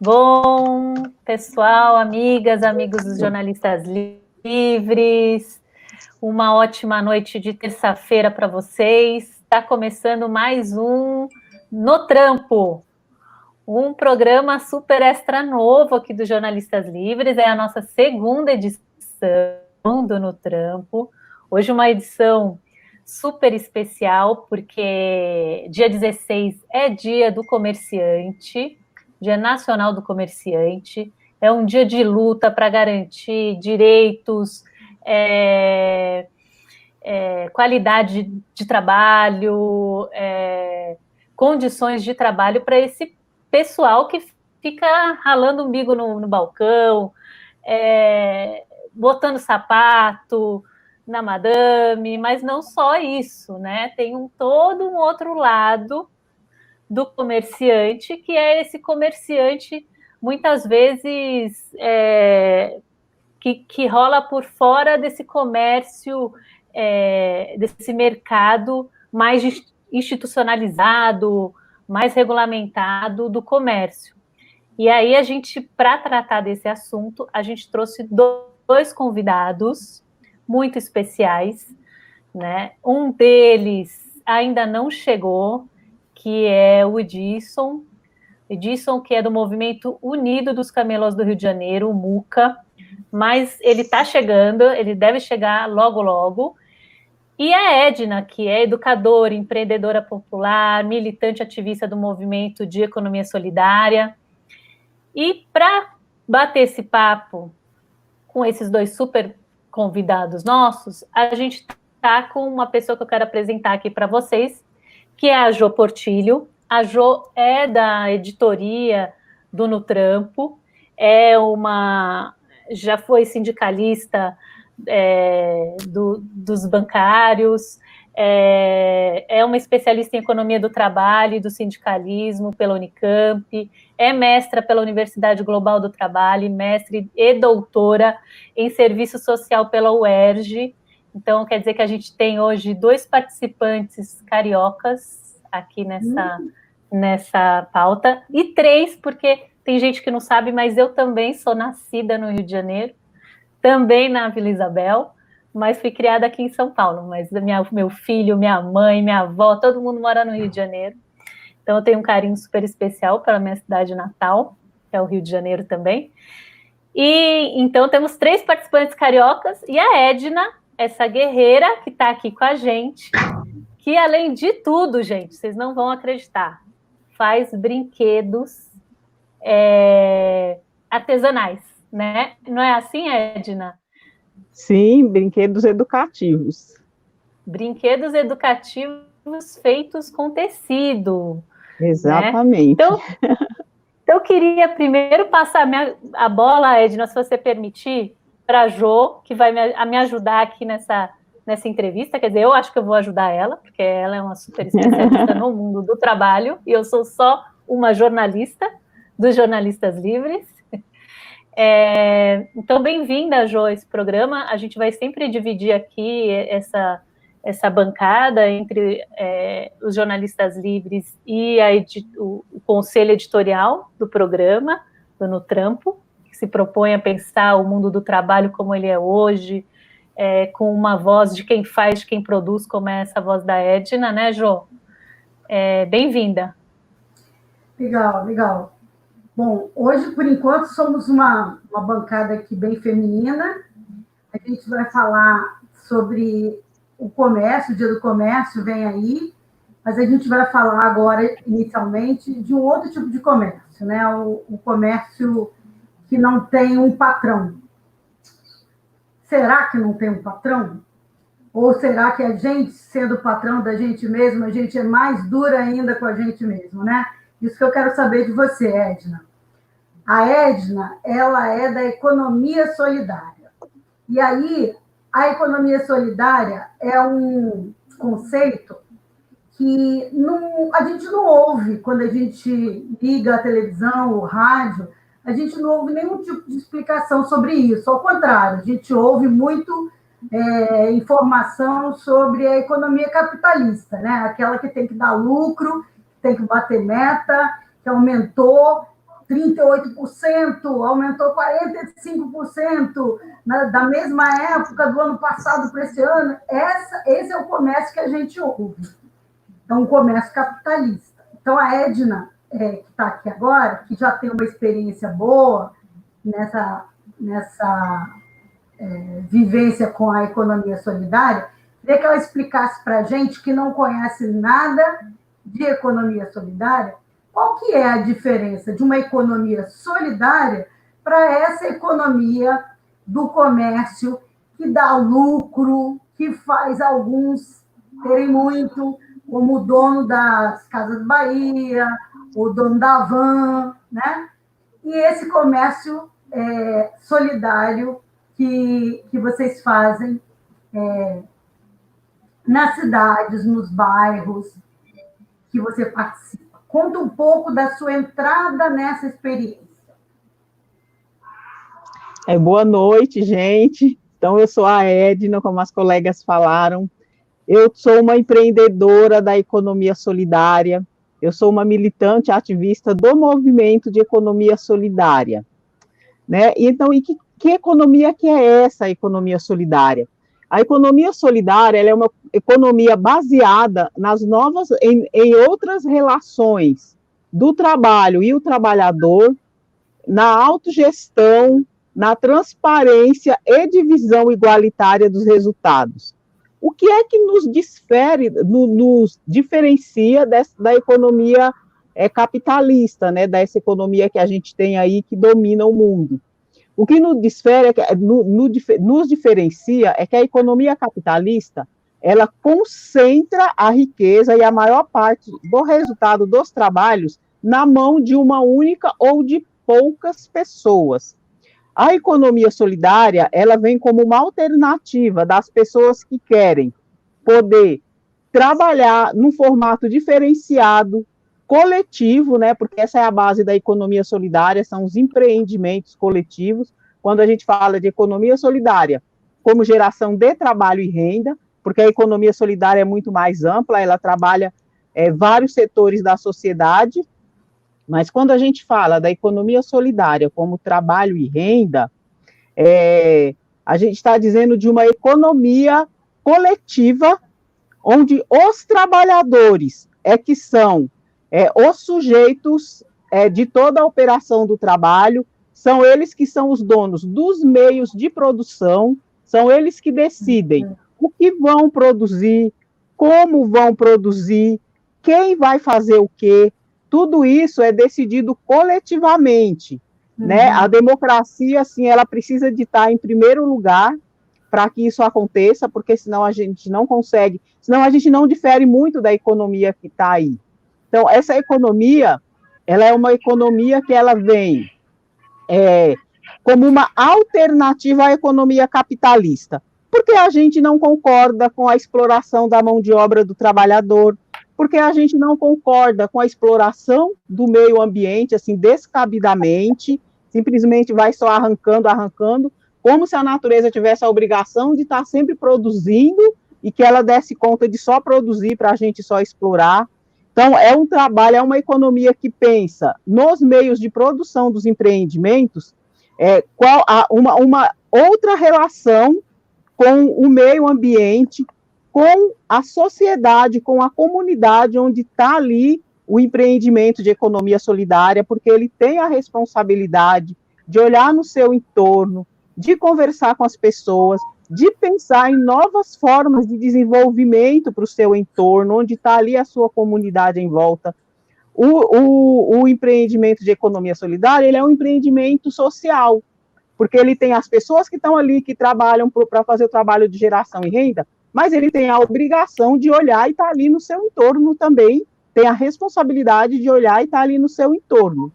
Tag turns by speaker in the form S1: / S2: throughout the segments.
S1: Bom, pessoal, amigas, amigos dos jornalistas livres, uma ótima noite de terça-feira para vocês. Está começando mais um No Trampo, um programa super extra novo aqui dos Jornalistas Livres. É a nossa segunda edição do No Trampo. Hoje, uma edição super especial, porque dia 16 é dia do comerciante, dia nacional do comerciante. É um dia de luta para garantir direitos, é, é, qualidade de, trabalho, é, condições de trabalho para esse pessoal que fica ralando o umbigo no, no balcão, é, botando sapato, na madame, mas não só isso, né? Tem um todo um outro lado do comerciante, que é esse comerciante muitas vezes é, que, que rola por fora desse comércio, é, desse mercado mais institucionalizado, mais regulamentado do comércio. E aí a gente, para tratar desse assunto, a gente trouxe dois convidados muito especiais, né? Um deles ainda não chegou, que é o Edson, Edson, que é do Movimento Unido dos Camelôs do Rio de Janeiro, o MUCA, mas ele está chegando, ele deve chegar logo, logo. E a Edna, que é educadora, empreendedora popular, militante ativista do movimento de economia solidária. E para bater esse papo com esses dois super convidados nossos, a gente está com uma pessoa que eu quero apresentar aqui para vocês, que é a Jo Portilho. A Jo é da editoria do Nutrampo, é uma já foi sindicalista é, do, dos bancários, é, é, uma especialista em economia do trabalho e do sindicalismo pela Unicamp, é mestra pela Universidade Global do Trabalho, mestre e doutora em serviço social pela UERJ. Então, quer dizer que a gente tem hoje dois participantes cariocas aqui nessa, uhum. nessa pauta, e três, porque tem gente que não sabe, mas eu também sou nascida no Rio de Janeiro, também na Vila Isabel mas fui criada aqui em São Paulo. Mas minha, meu filho, minha mãe, minha avó, todo mundo mora no Rio de Janeiro. Então eu tenho um carinho super especial pela minha cidade natal, que é o Rio de Janeiro também. E então temos três participantes cariocas e a Edna, essa guerreira que está aqui com a gente, que além de tudo, gente, vocês não vão acreditar, faz brinquedos é, artesanais, né? Não é assim, Edna?
S2: Sim, brinquedos educativos.
S1: Brinquedos educativos feitos com tecido.
S2: Né? Exatamente. Né?
S1: Então, então, eu queria primeiro passar a, minha, a bola, Edna, se você permitir, para a Jo, que vai me, a me ajudar aqui nessa, nessa entrevista. Quer dizer, eu acho que eu vou ajudar ela, porque ela é uma super especialista no mundo do trabalho, e eu sou só uma jornalista dos jornalistas livres. É, então, bem-vinda, Jo, a esse programa. A gente vai sempre dividir aqui essa, essa bancada entre é, os jornalistas livres e o, o, conselho editorial do programa, do No Trampo, se propõe a pensar o mundo do trabalho como ele é hoje, é, com uma voz de quem faz, de quem produz, como é essa voz da Edna, né, Jo? É, bem-vinda.
S3: Legal, legal. Bom, hoje, por enquanto, somos uma, uma bancada aqui bem feminina. A gente vai falar sobre o comércio, o Dia do Comércio vem aí, mas a gente vai falar agora, inicialmente, de um outro tipo de comércio, né? O, o comércio que não tem um patrão. Será que não tem um patrão? Ou será que a gente, sendo patrão da gente mesmo, a gente é mais dura ainda com a gente mesmo, né? Isso que eu quero saber de você, Edna. A Edna, ela é da economia solidária. E aí, a economia solidária é um conceito que não, a gente não ouve quando a gente liga a televisão, o rádio, a gente não ouve nenhum tipo de explicação sobre isso. Ao contrário, a gente ouve muito é, informação sobre a economia capitalista, né? aquela que tem que dar lucro, tem que bater meta, que aumentou 38%, aumentou 45% na, da mesma época do ano passado para esse ano. Essa, esse é o comércio que a gente ouve. É um comércio capitalista. Então, a Edna, é, que está aqui agora, que já tem uma experiência boa nessa, nessa é, vivência com a economia solidária, queria que ela explicasse para a gente que não conhece nada de economia solidária, qual que é a diferença de uma economia solidária para essa economia do comércio que dá lucro, que faz alguns terem muito, como o dono das Casas Bahia, o dono da Van, né? E esse comércio é, solidário que, que vocês fazem é, nas cidades, nos bairros que você participa. Conta um pouco da sua entrada nessa experiência.
S2: É, boa noite, gente. Então, eu sou a Edna, como as colegas falaram. Eu sou uma empreendedora da economia solidária. Eu sou uma militante ativista do movimento de economia solidária. Né? Então, e que, que economia que é essa, a economia solidária? A economia solidária é uma economia baseada nas novas, em, em outras relações do trabalho e o trabalhador, na autogestão, na transparência e divisão igualitária dos resultados. O que é que nos difere, no, nos diferencia dessa, da economia é, capitalista, né, dessa economia que a gente tem aí que domina o mundo? O que nos, difere, é no, no, nos diferencia é que a economia capitalista ela concentra a riqueza e a maior parte do resultado dos trabalhos na mão de uma única ou de poucas pessoas. A economia solidária, ela vem como uma alternativa das pessoas que querem poder trabalhar num formato diferenciado, coletivo, né? Porque essa é a base da economia solidária, são os empreendimentos coletivos. Quando a gente fala de economia solidária, como geração de trabalho e renda, porque a economia solidária é muito mais ampla, ela trabalha é, vários setores da sociedade, mas quando a gente fala da economia solidária como trabalho e renda, é, a gente está dizendo de uma economia coletiva, onde os trabalhadores é que são é, os sujeitos é, de toda a operação do trabalho, são eles que são os donos dos meios de produção, são eles que decidem o que vão produzir, como vão produzir, quem vai fazer o quê. Tudo isso é decidido coletivamente, né? uhum. né? A democracia, assim, ela precisa de estar em primeiro lugar para que isso aconteça, porque senão a gente não consegue, senão a gente não difere muito da economia que está aí. Então, essa economia, ela é uma economia que ela vem é, como uma alternativa à economia capitalista, porque a gente não concorda com a exploração da mão de obra do trabalhador, porque a gente não concorda com a exploração do meio ambiente, assim, descabidamente, simplesmente vai só arrancando, arrancando, como se a natureza tivesse a obrigação de estar sempre produzindo e que ela desse conta de só produzir para a gente só explorar. Então, é um trabalho, é uma economia que pensa nos meios de produção dos empreendimentos, é, qual a, uma, uma outra relação com o meio ambiente, com a sociedade, com a comunidade onde está ali o empreendimento de economia solidária, porque ele tem a responsabilidade de olhar no seu entorno, de conversar com as pessoas, de pensar em novas formas de desenvolvimento para o seu entorno, onde está ali a sua comunidade em volta. O, o, o, empreendimento de economia solidária ele é um empreendimento social, porque ele tem as pessoas que estão ali, que trabalham para fazer o trabalho de geração e renda, mas ele tem a obrigação de olhar e estar tá ali no seu entorno também, tem a responsabilidade de olhar e estar tá ali no seu entorno.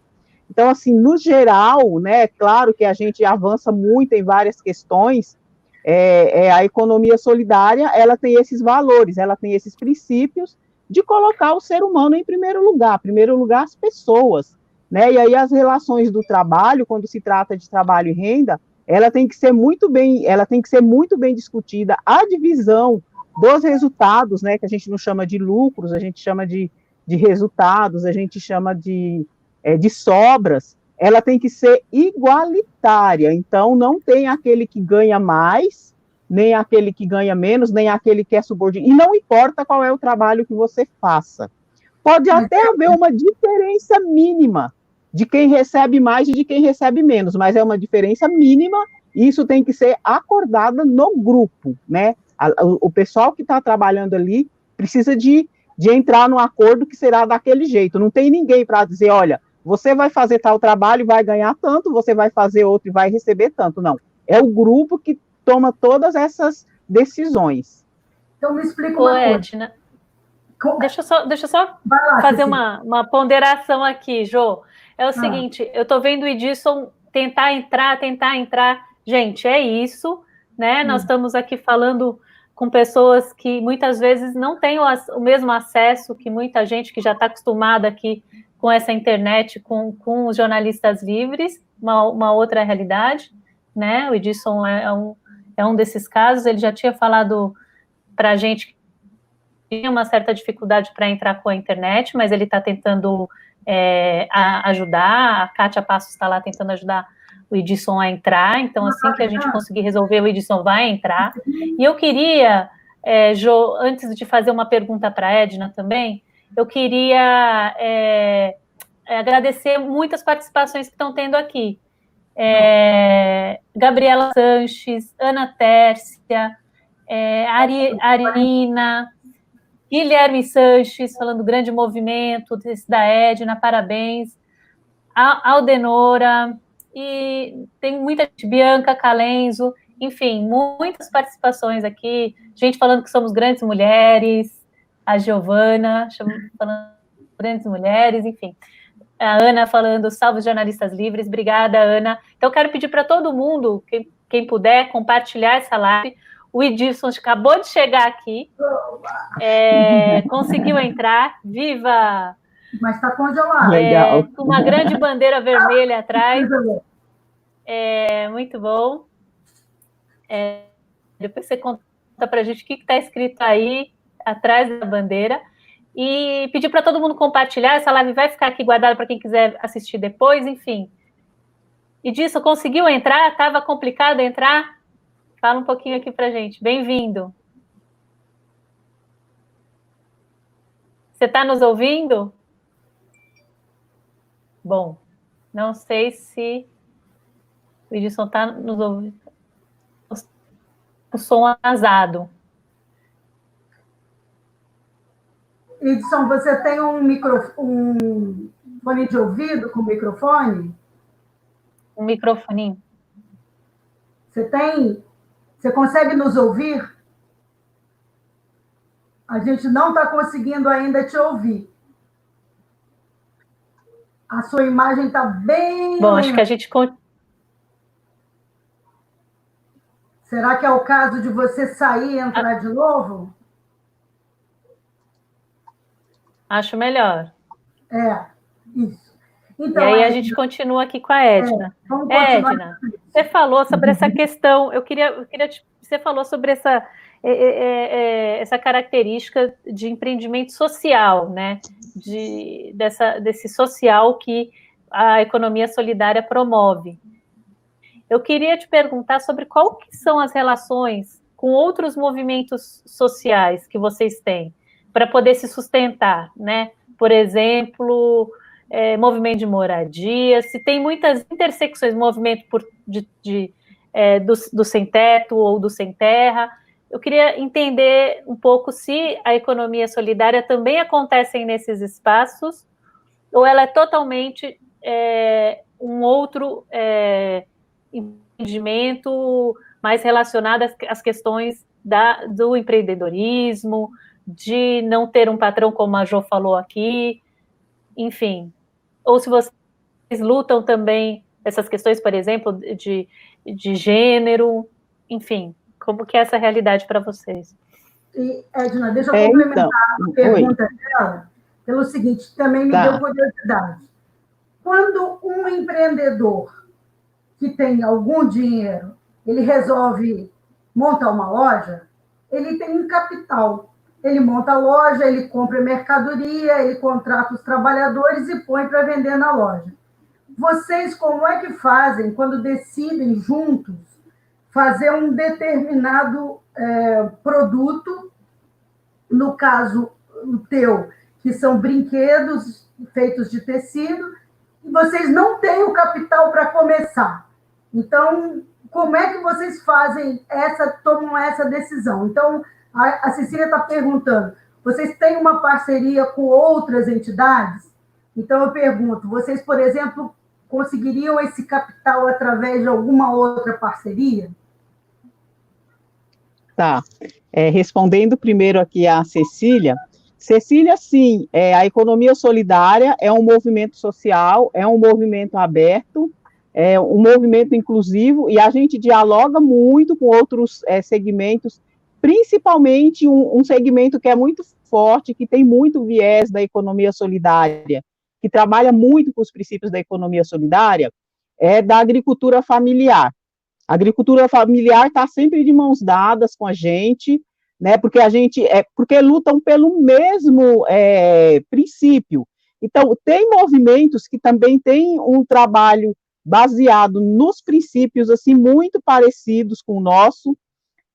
S2: Então, assim, no geral, né, é claro que a gente avança muito em várias questões, é, é, a economia solidária, ela tem esses valores, ela tem esses princípios de colocar o ser humano em primeiro lugar, primeiro lugar as pessoas, né? E aí as relações do trabalho, quando se trata de trabalho e renda, ela tem que ser muito bem, ela tem que ser muito bem discutida. A divisão dos resultados, né? Que a gente não chama de lucros, a gente chama de, de resultados, a gente chama de, é, de sobras ela tem que ser igualitária. Então, não tem aquele que ganha mais, nem aquele que ganha menos, nem aquele que é subordinado. E não importa qual é o trabalho que você faça. Pode até haver uma diferença mínima de quem recebe mais e de quem recebe menos, mas é uma diferença mínima e isso tem que ser acordada no grupo, né? O pessoal que está trabalhando ali precisa de, de entrar no acordo que será daquele jeito. Não tem ninguém para dizer, olha, você vai fazer tal trabalho e vai ganhar tanto, você vai fazer outro e vai receber tanto. Não. É o grupo que toma todas essas decisões.
S3: Então, me explica uma Ô.
S1: Edna, deixa eu só, deixa eu só lá, fazer uma, uma ponderação aqui, Jô. É o ah. seguinte, eu estou vendo o Edson tentar entrar, tentar entrar. Gente, é isso, né? Hum. Nós estamos aqui falando com pessoas que muitas vezes não têm o, o mesmo acesso que muita gente que já está acostumada aqui com essa internet, com, com os jornalistas livres, uma, uma outra realidade, né? O Edson é, é um, é um desses casos, ele já tinha falado para a gente que tinha uma certa dificuldade para entrar com a internet, mas ele está tentando é, a, ajudar, a Kátia Passos está lá tentando ajudar o Edson a entrar, então assim que a gente conseguir resolver, o Edson vai entrar. E eu queria, é, Jo, antes de fazer uma pergunta para a Edna também, eu queria é, agradecer muitas participações que estão tendo aqui. É, Gabriela Sanches, Ana Tércia, é, Ari, Arina, Guilherme Sanches, falando grande movimento, da Edna, parabéns. A Aldenora, e tem muita gente, Bianca Calenzo, enfim, muitas participações aqui, gente falando que somos grandes mulheres, a Giovana falando grandes mulheres, enfim. A Ana falando salve jornalistas livres, obrigada, Ana. Então, quero pedir para todo mundo, quem, quem puder, compartilhar essa live o Edilson acabou de chegar aqui, é, conseguiu entrar. Viva!
S3: Mas está congelado.
S1: É, com uma grande bandeira vermelha atrás. É, muito bom. É, depois você conta para a gente o que está escrito aí atrás da bandeira. E pedir para todo mundo compartilhar. Essa live vai ficar aqui guardada para quem quiser assistir depois, enfim. E disso, conseguiu entrar? Estava complicado entrar? Fala um pouquinho aqui para gente. Bem-vindo. Você está nos ouvindo? Bom, não sei se o Edson está nos ouvindo. O som arrasado.
S3: Edson, você tem um, micro, um fone de ouvido com microfone?
S1: Um microfone.
S3: Você tem você consegue nos ouvir? A gente não está conseguindo ainda te ouvir. A sua imagem está bem.
S1: Bom, acho que a gente.
S3: Será que é o caso de você sair e entrar de novo?
S1: Acho melhor.
S3: É, isso.
S1: Então, e aí a gente continua aqui com a Edna. É, Edna, você falou sobre essa questão, eu queria, eu queria te, você falou sobre essa, é, é, é, essa característica de empreendimento social, né? De, dessa, desse social que a economia solidária promove. Eu queria te perguntar sobre qual que são as relações com outros movimentos sociais que vocês têm para poder se sustentar, né? Por exemplo, é, movimento de moradia, se tem muitas intersecções, movimento por, de, de é, do, do sem teto ou do sem terra. Eu queria entender um pouco se a economia solidária também acontece nesses espaços ou ela é totalmente é, um outro é, empreendimento mais relacionado às, questões da, do empreendedorismo, de não ter um patrão, como a Jo falou aqui, enfim, ou se vocês lutam também essas questões, por exemplo, de, de gênero, enfim, como que é essa realidade para vocês?
S3: E, Edna, deixa eu é, complementar então, a pergunta oi. dela pelo seguinte, também me tá. deu curiosidade. Quando um empreendedor que tem algum dinheiro, ele resolve montar uma loja, ele tem um capital ele monta a loja, ele compra mercadoria, ele contrata os trabalhadores e põe para vender na loja. vocês como é que fazem quando decidem juntos fazer um determinado é, produto, no caso o teu, que são brinquedos feitos de tecido, e vocês não têm o capital para começar. Então, como é que vocês fazem essa, tomam essa decisão? Então, a, Cecília está perguntando: vocês têm uma parceria com outras entidades? Então, eu pergunto: vocês, por exemplo, conseguiriam esse capital através de alguma outra parceria?
S2: Tá. É, respondendo primeiro aqui a Cecília. Cecília, sim, é, a economia solidária é um movimento social, é um movimento aberto, é um movimento inclusivo, e a gente dialoga muito com outros é, segmentos, principalmente um, um segmento que é muito forte, que tem muito viés da economia solidária, que trabalha muito com os princípios da economia solidária, é da agricultura familiar. A agricultura familiar está sempre de mãos dadas com a gente, né? Porque a gente é porque lutam pelo mesmo é, princípio. Então tem movimentos que também têm um trabalho baseado nos princípios assim muito parecidos com o nosso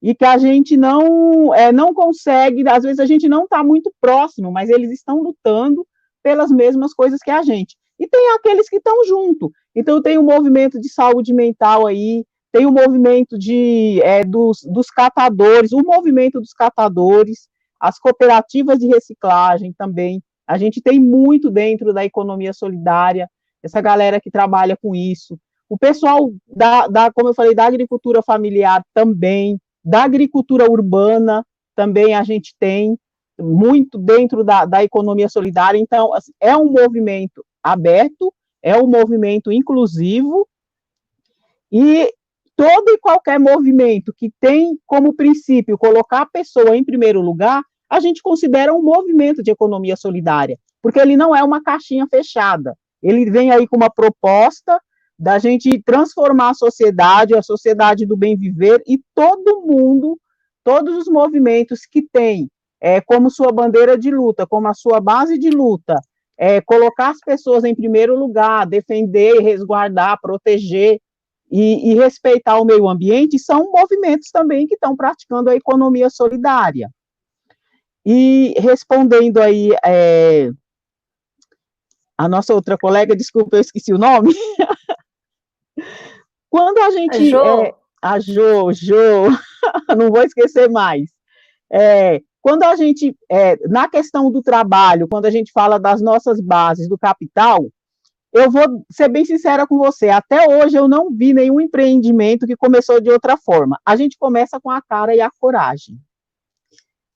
S2: e que a gente não é, não consegue, às vezes a gente não está muito próximo, mas eles estão lutando pelas mesmas coisas que a gente. E tem aqueles que estão junto. Então tem um movimento de saúde mental aí, tem o movimento de, é, dos, dos catadores, o movimento dos catadores, as cooperativas de reciclagem também. A gente tem muito dentro da economia solidária, essa galera que trabalha com isso. O pessoal da, da, como eu falei, da agricultura familiar também, da agricultura urbana também a gente tem muito dentro da, da economia solidária. Então, assim, é um movimento aberto, é um movimento inclusivo, e todo e qualquer movimento que tem como princípio colocar a pessoa em primeiro lugar, a gente considera um movimento de economia solidária, porque ele não é uma caixinha fechada. Ele vem aí com uma proposta da gente transformar a sociedade, a sociedade do bem viver, e todo mundo, todos os movimentos que têm é, como sua bandeira de luta, como a sua base de luta, é, colocar as pessoas em primeiro lugar, defender, resguardar, proteger e, e, respeitar o meio ambiente são movimentos também que estão praticando a economia solidária. E respondendo aí, é, a nossa outra colega, desculpa, eu esqueci o nome. Quando a gente. A Jo, é, a jo, jo não vou esquecer mais. É, quando a gente, é, na questão do trabalho, quando a gente fala das nossas bases do capital, eu vou ser bem sincera com você, até hoje eu não vi nenhum empreendimento que começou de outra forma. A gente começa com a cara e a coragem.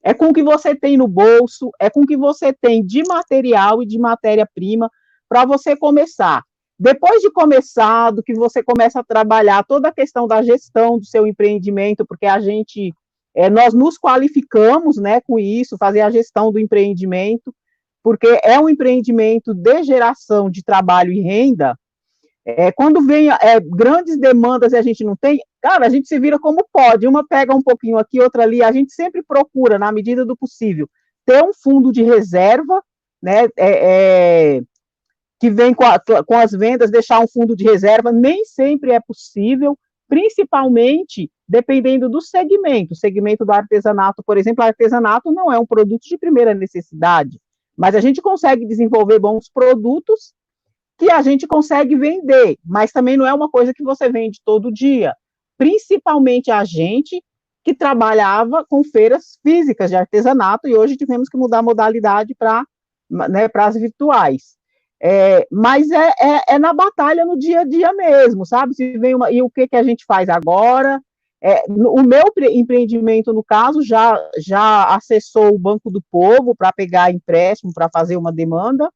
S2: É com o que você tem no bolso, é com o que você tem de material e de matéria-prima para você começar. Depois de começado, que você começa a trabalhar toda a questão da gestão do seu empreendimento, porque a gente, é, nós nos qualificamos, né, com isso, fazer a gestão do empreendimento, porque é um empreendimento de geração de trabalho e renda. É, quando vem é, grandes demandas e a gente não tem, cara, a gente se vira como pode. Uma pega um pouquinho aqui, outra ali. A gente sempre procura, na medida do possível, ter um fundo de reserva, né? É, que vem com, a, com as vendas, deixar um fundo de reserva. Nem sempre é possível, principalmente dependendo do segmento. O segmento do artesanato, por exemplo, artesanato não é um produto de primeira necessidade. Mas a gente consegue desenvolver bons produtos que a gente consegue vender, mas também não é uma coisa que você vende todo dia. Principalmente a gente que trabalhava com feiras físicas de artesanato e hoje tivemos que mudar a modalidade para né, as virtuais. É, mas é, é, é, na batalha no dia a dia mesmo, sabe? Se vem uma, e o que, que a gente faz agora? É, o meu empreendimento, no caso, já, já acessou o Banco do Povo para pegar empréstimo, para fazer uma demanda,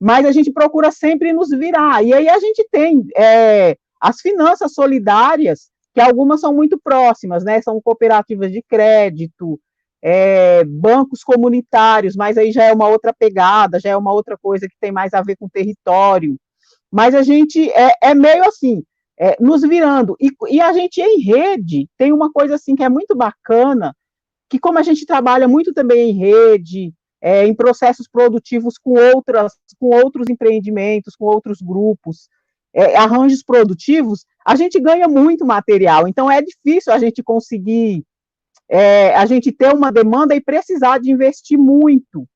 S2: mas a gente procura sempre nos virar. E aí a gente tem é, as finanças solidárias, que algumas são muito próximas, né? São cooperativas de crédito, é, bancos comunitários, mas aí já é uma outra pegada, já é uma outra coisa que tem mais a ver com território. Mas a gente é, é meio assim, é, nos virando. E, e, a gente em rede tem uma coisa assim que é muito bacana, que como a gente trabalha muito também em rede, é, em processos produtivos com, outras, com outros empreendimentos, com outros grupos, é, arranjos produtivos, a gente ganha muito material. Então, é difícil a gente conseguir, é, a gente ter uma demanda e precisar de investir muito.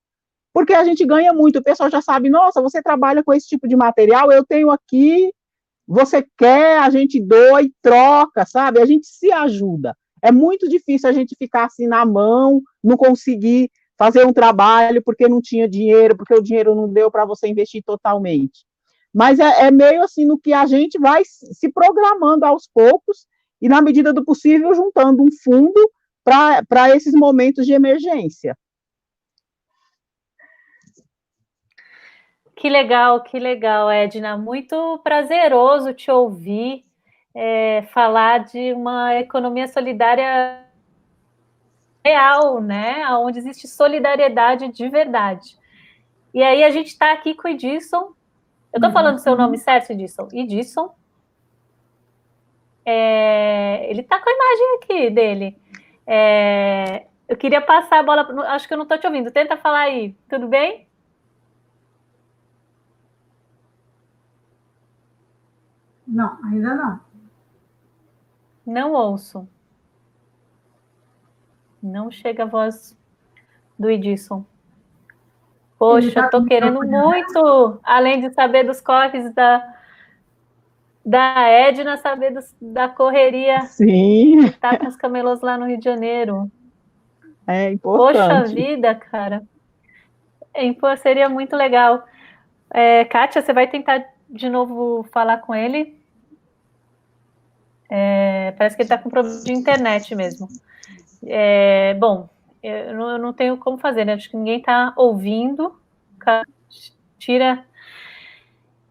S2: Porque a gente ganha muito, o pessoal já sabe, nossa, você trabalha com esse tipo de material, eu tenho aqui, você quer, a gente doa e troca, sabe? A gente se ajuda. É muito difícil a gente ficar assim na mão, não conseguir fazer um trabalho porque não tinha dinheiro, porque o dinheiro não deu para você investir totalmente. Mas é, é, meio assim no que a gente vai se programando aos poucos e, na medida do possível, juntando um fundo para esses momentos de emergência.
S1: Que legal, que legal, Edna. Muito prazeroso te ouvir é, falar de uma economia solidária real, né? Onde existe solidariedade de verdade. E aí a gente está aqui com o Edson. Eu estou falando o seu nome certo, Edson? Edson. É, ele está com a imagem aqui dele. É, eu queria passar a bola. Acho que eu não estou te ouvindo. Tenta falar aí. Tudo bem?
S3: Não, ainda não.
S1: Não ouço. Não chega a voz do Edson. Poxa, tá tô querendo muito, além de saber dos corres da, da Edna, saber dos, da correria.
S2: Sim.
S1: Tá com os camelos lá no Rio de Janeiro.
S2: É importante.
S1: Poxa vida, cara. É, seria muito legal. É, Kátia, você vai tentar de novo falar com ele? É, parece que ele está com problema de internet mesmo. É, bom, eu não, eu não, tenho como fazer, né? Acho que ninguém está ouvindo. Tira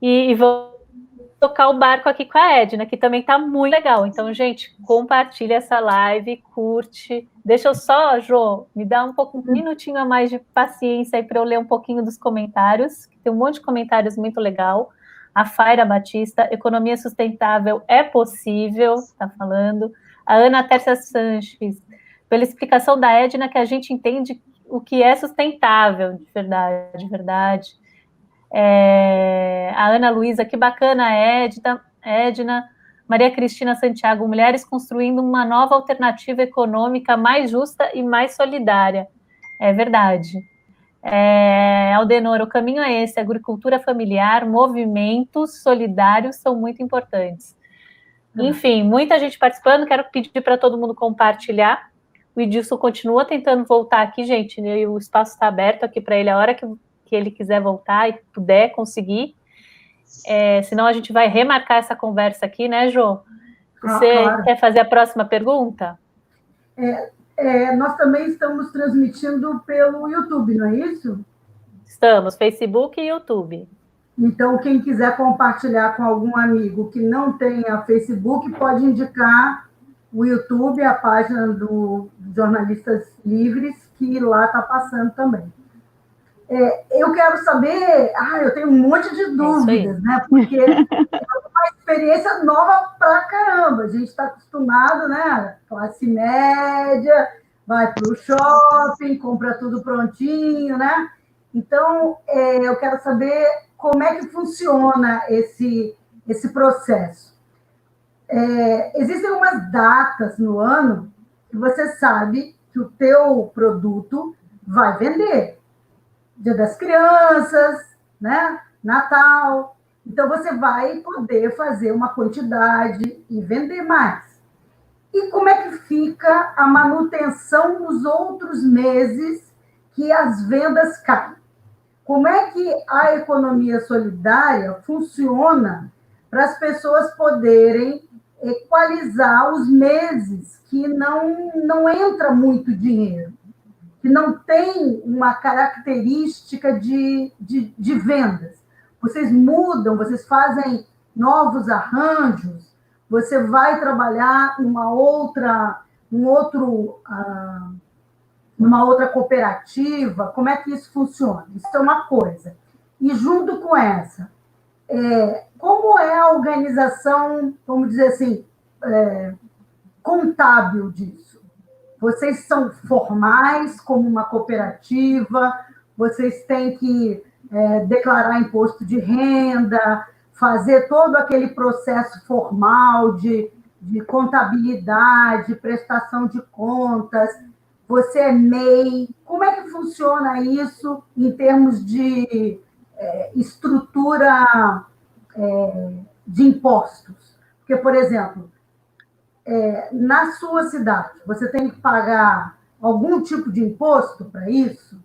S1: e, e, vou tocar o barco aqui com a Edna, que também está muito legal. Então, gente, compartilha essa live, curte. Deixa eu só, Jô, me dá um pouco, um minutinho a mais de paciência aí para eu ler um pouquinho dos comentários, que tem um monte de comentários muito legal a Faira Batista, economia sustentável é possível, está falando. A Ana Tércia Sanches, pela explicação da Edna, que a gente entende o que é sustentável, de verdade, de verdade. É, a Ana Luísa, que bacana, Edna, Edna. Maria Cristina Santiago, mulheres construindo uma nova alternativa econômica mais justa e mais solidária. É verdade. É, Aldenor, o caminho é esse: agricultura familiar, movimentos solidários são muito importantes. Uhum. Enfim, muita gente participando. Quero pedir para todo mundo compartilhar. O Edilson continua tentando voltar aqui, gente. Né, o espaço está aberto aqui para ele a hora que, que ele quiser voltar e puder conseguir. É, senão a gente vai remarcar essa conversa aqui, né, Jô? Você ah, claro. quer fazer a próxima pergunta?
S3: É, é, nós também estamos transmitindo pelo YouTube, não é isso?
S1: Estamos, Facebook e YouTube.
S3: Então, quem quiser compartilhar com algum amigo que não tenha Facebook, pode indicar o YouTube, a página do Jornalistas Livres, que lá está passando também. É, eu quero saber, ah, eu tenho um monte de dúvidas, né? Porque é uma experiência nova pra caramba. A gente está acostumado, né? Classe média, vai para o shopping, compra tudo prontinho, né? Então, é, eu quero saber como é que funciona esse, esse processo. É, existem umas datas no ano que você sabe que o teu produto vai vender. Dia das Crianças, né? Natal. Então você vai poder fazer uma quantidade e vender mais. E como é que fica a manutenção nos outros meses que as vendas caem? Como é que a economia solidária funciona para as pessoas poderem equalizar os meses que não, não entra muito dinheiro? Que não tem uma característica de, de, de vendas. Vocês mudam, vocês fazem novos arranjos, você vai trabalhar numa outra, um outro, uh, numa outra cooperativa, como é que isso funciona? Isso é uma coisa. E junto com essa, é, como é a organização, vamos dizer assim, é, contábil disso? Vocês são formais como uma cooperativa? vocês têm que é, declarar imposto de renda, fazer todo aquele processo formal de, de contabilidade, prestação de contas. Você é MEI. Como é que funciona isso em termos de é, estrutura é, de impostos? Porque, por exemplo, é, na sua cidade, você tem que pagar algum tipo de imposto para isso?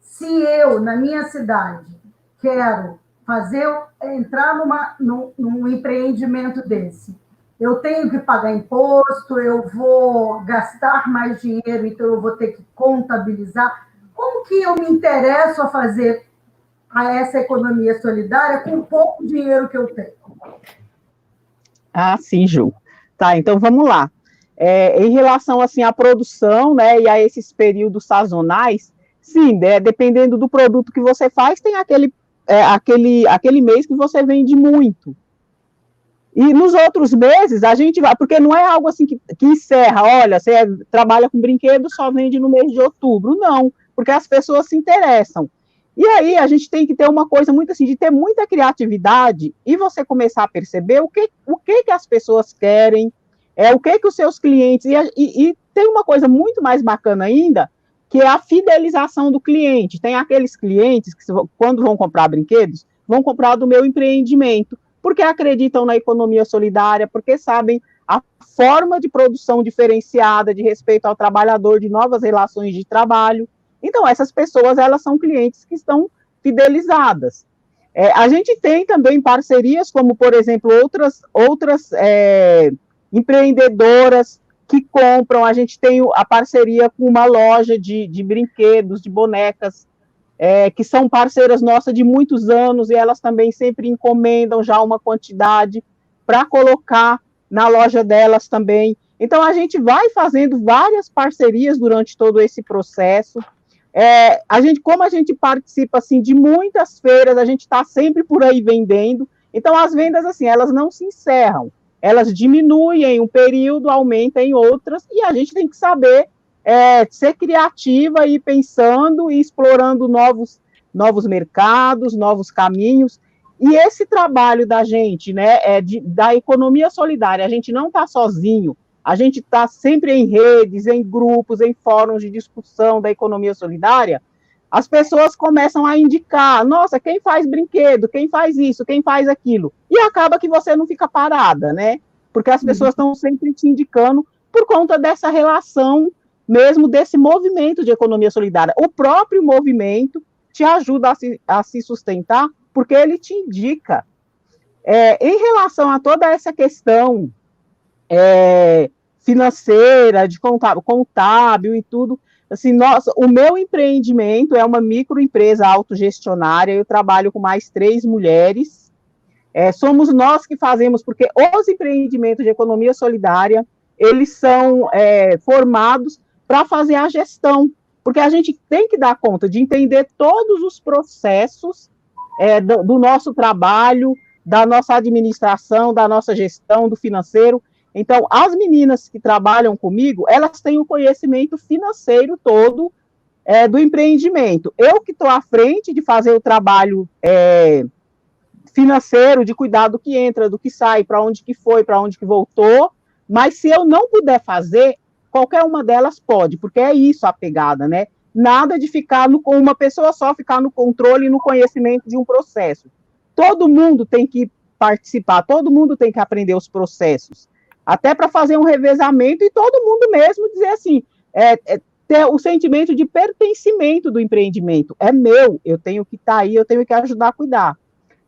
S3: Se eu, na minha cidade, quero fazer, entrar numa, num, num empreendimento desse, eu tenho que pagar imposto, eu vou gastar mais dinheiro, então eu vou ter que contabilizar. Como que eu me interesso a fazer a essa economia solidária com o pouco dinheiro que eu tenho?
S2: Ah, sim, Ju. Tá, então vamos lá. É, em relação assim à produção, né, e a esses períodos sazonais, sim, né, dependendo do produto que você faz, tem aquele, é, aquele, aquele mês que você vende muito. E nos outros meses a gente vai, porque não é algo assim que, que encerra, olha, você trabalha com brinquedo, só vende no mês de outubro. Não, porque as pessoas se interessam. E aí a gente tem que ter uma coisa muito assim, de ter muita criatividade e você começar a perceber o que, o que, que as pessoas querem, é o que, que os seus clientes. E, e, e tem uma coisa muito mais bacana ainda, que é a fidelização do cliente. Tem aqueles clientes que, quando vão comprar brinquedos, vão comprar do meu empreendimento, porque acreditam na economia solidária, porque sabem a forma de produção diferenciada de respeito ao trabalhador, de novas relações de trabalho. Então, essas pessoas, elas são clientes que estão fidelizadas. É, a gente tem também parcerias, como, por exemplo, outras, outras é, empreendedoras que compram. A gente tem a parceria com uma loja de, de brinquedos, de bonecas, é, que são parceiras nossas de muitos anos, e elas também sempre encomendam já uma quantidade para colocar na loja delas também. Então, a gente vai fazendo várias parcerias durante todo esse processo. É, a gente, como a gente participa assim de muitas feiras, a gente está sempre por aí vendendo. Então, as vendas assim, elas não se encerram elas diminuem em um período, aumentam em outras, e a gente tem que saber é, ser criativa e pensando e explorando novos, novos mercados, novos caminhos. E esse trabalho da gente, né, é de, da economia solidária, a gente não está sozinho, a gente está sempre em redes, em grupos, em fóruns de discussão da economia solidária, as pessoas começam a indicar, nossa, quem faz brinquedo, quem faz isso, quem faz aquilo, e acaba que você não fica parada, né? Porque as pessoas uhum. estão sempre te indicando por conta dessa relação mesmo desse movimento de economia solidária. O próprio movimento te ajuda a se, a se sustentar, porque ele te indica. É, em relação a toda essa questão é, financeira, de contábil, contábil e tudo, assim, nossa, o meu empreendimento é uma microempresa autogestionária, eu trabalho com mais três mulheres, é, somos nós que fazemos, porque os empreendimentos de economia solidária, eles são é, formados para fazer a gestão, porque a gente tem que dar conta de entender todos os processos é, do, do nosso trabalho, da nossa administração, da nossa gestão, do financeiro, então, as meninas que trabalham comigo, elas têm o conhecimento financeiro todo é, do empreendimento. Eu que estou à frente de fazer o trabalho é, financeiro, de cuidar do que entra, do que sai, para onde que foi, para onde que voltou, mas se eu não puder fazer, qualquer uma delas pode, porque é isso a pegada, né? Nada de ficar no, com uma pessoa só, ficar no controle e no conhecimento de um processo. Todo mundo tem que participar, todo mundo tem que aprender os processos até para fazer um revezamento e todo mundo mesmo dizer assim, é, é, ter o sentimento de pertencimento do empreendimento. É meu, eu tenho que estar tá aí, eu tenho que ajudar a cuidar.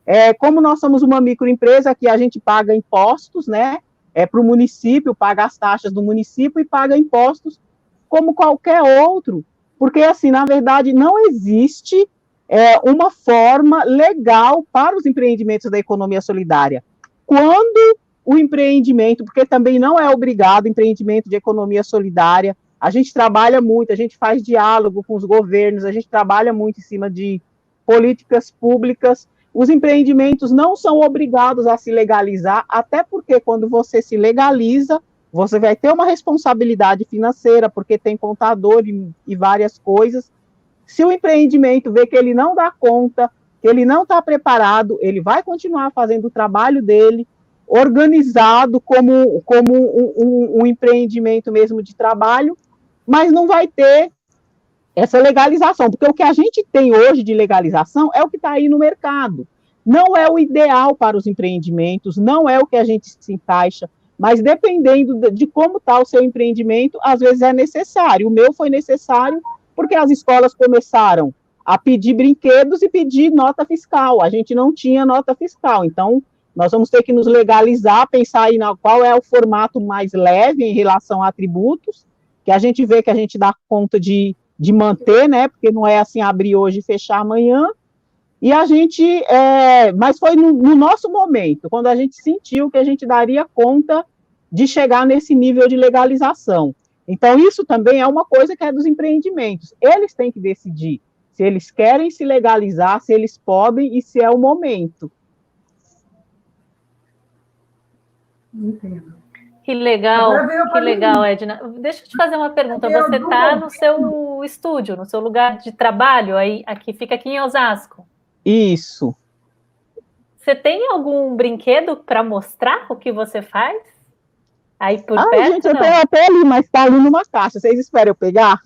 S2: É, como nós somos uma microempresa que a gente paga impostos, né? É para o município, paga as taxas do município e paga impostos como qualquer outro, porque assim, na verdade, não existe é, uma forma legal para os empreendimentos da economia solidária. Quando o empreendimento, porque também não é obrigado empreendimento de economia solidária. A gente trabalha muito, a gente faz diálogo com os governos, a gente trabalha muito em cima de políticas públicas. Os empreendimentos não são obrigados a se legalizar, até porque quando você se legaliza, você vai ter uma responsabilidade financeira, porque tem contador e, e várias coisas. Se o empreendimento vê que ele não dá conta, que ele não está preparado, ele vai continuar fazendo o trabalho dele, organizado como, como um, um, um empreendimento mesmo de trabalho, mas não vai ter essa legalização, porque o que a gente tem hoje de legalização é o que está aí no mercado. Não é o ideal para os empreendimentos, não é o que a gente se encaixa, mas dependendo de como está o seu empreendimento, às vezes é necessário. O meu foi necessário porque as escolas começaram a pedir brinquedos e pedir nota fiscal. A gente não tinha nota fiscal, então nós vamos ter que nos legalizar, pensar aí qual é o formato mais leve em relação a tributos, que a gente vê que a gente dá conta de, de manter, né? Porque não é assim abrir hoje e fechar amanhã. E a gente, é, mas foi no, no, nosso momento, quando a gente sentiu que a gente daria conta de chegar nesse nível de legalização. Então, isso também é uma coisa que é dos empreendimentos. Eles têm que decidir se eles querem se legalizar, se eles podem e se é o momento.
S1: Entendo. Que legal, que legal, Edna. Deixa eu te fazer uma pergunta. Você está no seu estúdio, no seu lugar de trabalho, aí, aqui fica aqui em Osasco.
S2: Isso.
S1: Você tem algum brinquedo para mostrar o que você faz? Aí por
S2: Ai,
S1: perto,
S2: gente, eu tenho até ali, mas está ali numa caixa. Vocês esperam eu pegar?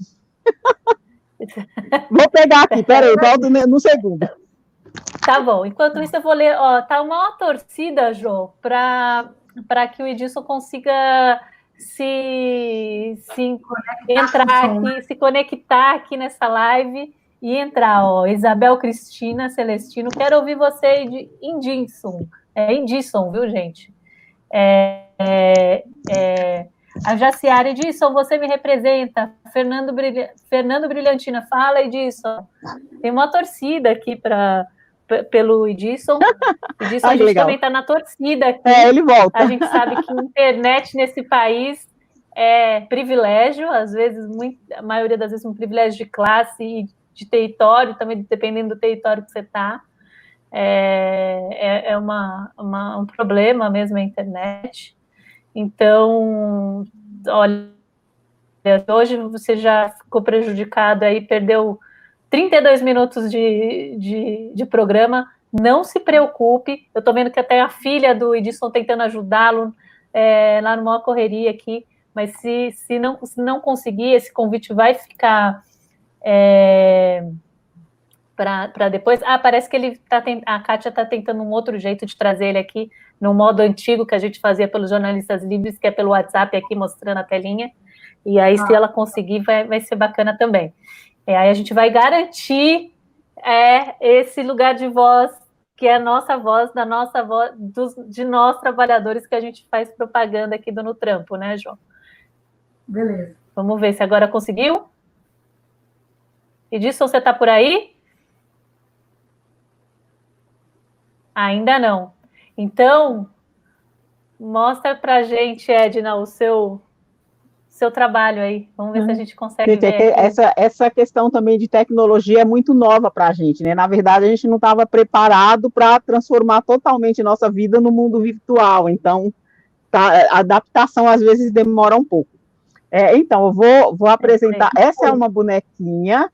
S2: Vou pegar aqui, peraí, volto no segundo.
S1: Tá bom. Enquanto isso, eu vou ler. Ó, tá uma torcida, Jô, para que o Edilson consiga se, se entrar aqui, se conectar aqui nessa live e entrar. Ó, Isabel Cristina Celestino, quero ouvir você de. É Indisson, viu, gente? É, é, é, a Jaciara Edson, você me representa. Fernando, Brilha... Fernando Brilhantina, fala, Edson. Tem uma torcida aqui para pelo Edson. Edson, a gente legal. também está na torcida aqui.
S2: É, ele volta.
S1: A gente sabe que a internet nesse país é privilégio, às vezes, muito, a maioria das vezes, um privilégio de classe e de território, também dependendo do território que você está. É, é, é uma, uma, um problema mesmo a internet. Então, olha, hoje você já ficou prejudicado aí, perdeu 32 minutos de, de, de programa. Não se preocupe, eu estou vendo que até a filha do Edson tentando ajudá-lo é, lá numa correria aqui, mas se, se, não, se não conseguir, esse convite vai ficar é, para depois. Ah, parece que ele tá a Kátia está tentando um outro jeito de trazer ele aqui, no modo antigo que a gente fazia pelos jornalistas livres, que é pelo WhatsApp aqui mostrando a telinha. E aí, ah. se ela conseguir, vai, vai ser bacana também. E aí a gente vai garantir é, esse lugar de voz, que é a nossa voz, da nossa voz, dos, de nós trabalhadores que a gente faz propaganda aqui do No Trampo, né, João?
S3: Beleza.
S1: Vamos ver se agora conseguiu. Edson, você está por aí? Ainda não. Então, mostra para gente, Edna, o seu seu trabalho aí. Vamos ver se a uhum. gente consegue gente,
S2: ver. essa, essa questão também de tecnologia é muito nova para a gente, né? Na verdade, a gente não estava preparado para transformar totalmente nossa vida no mundo virtual. Então, tá, a adaptação às vezes demora um pouco. É, então, eu vou, vou apresentar. Essa é uma bonequinha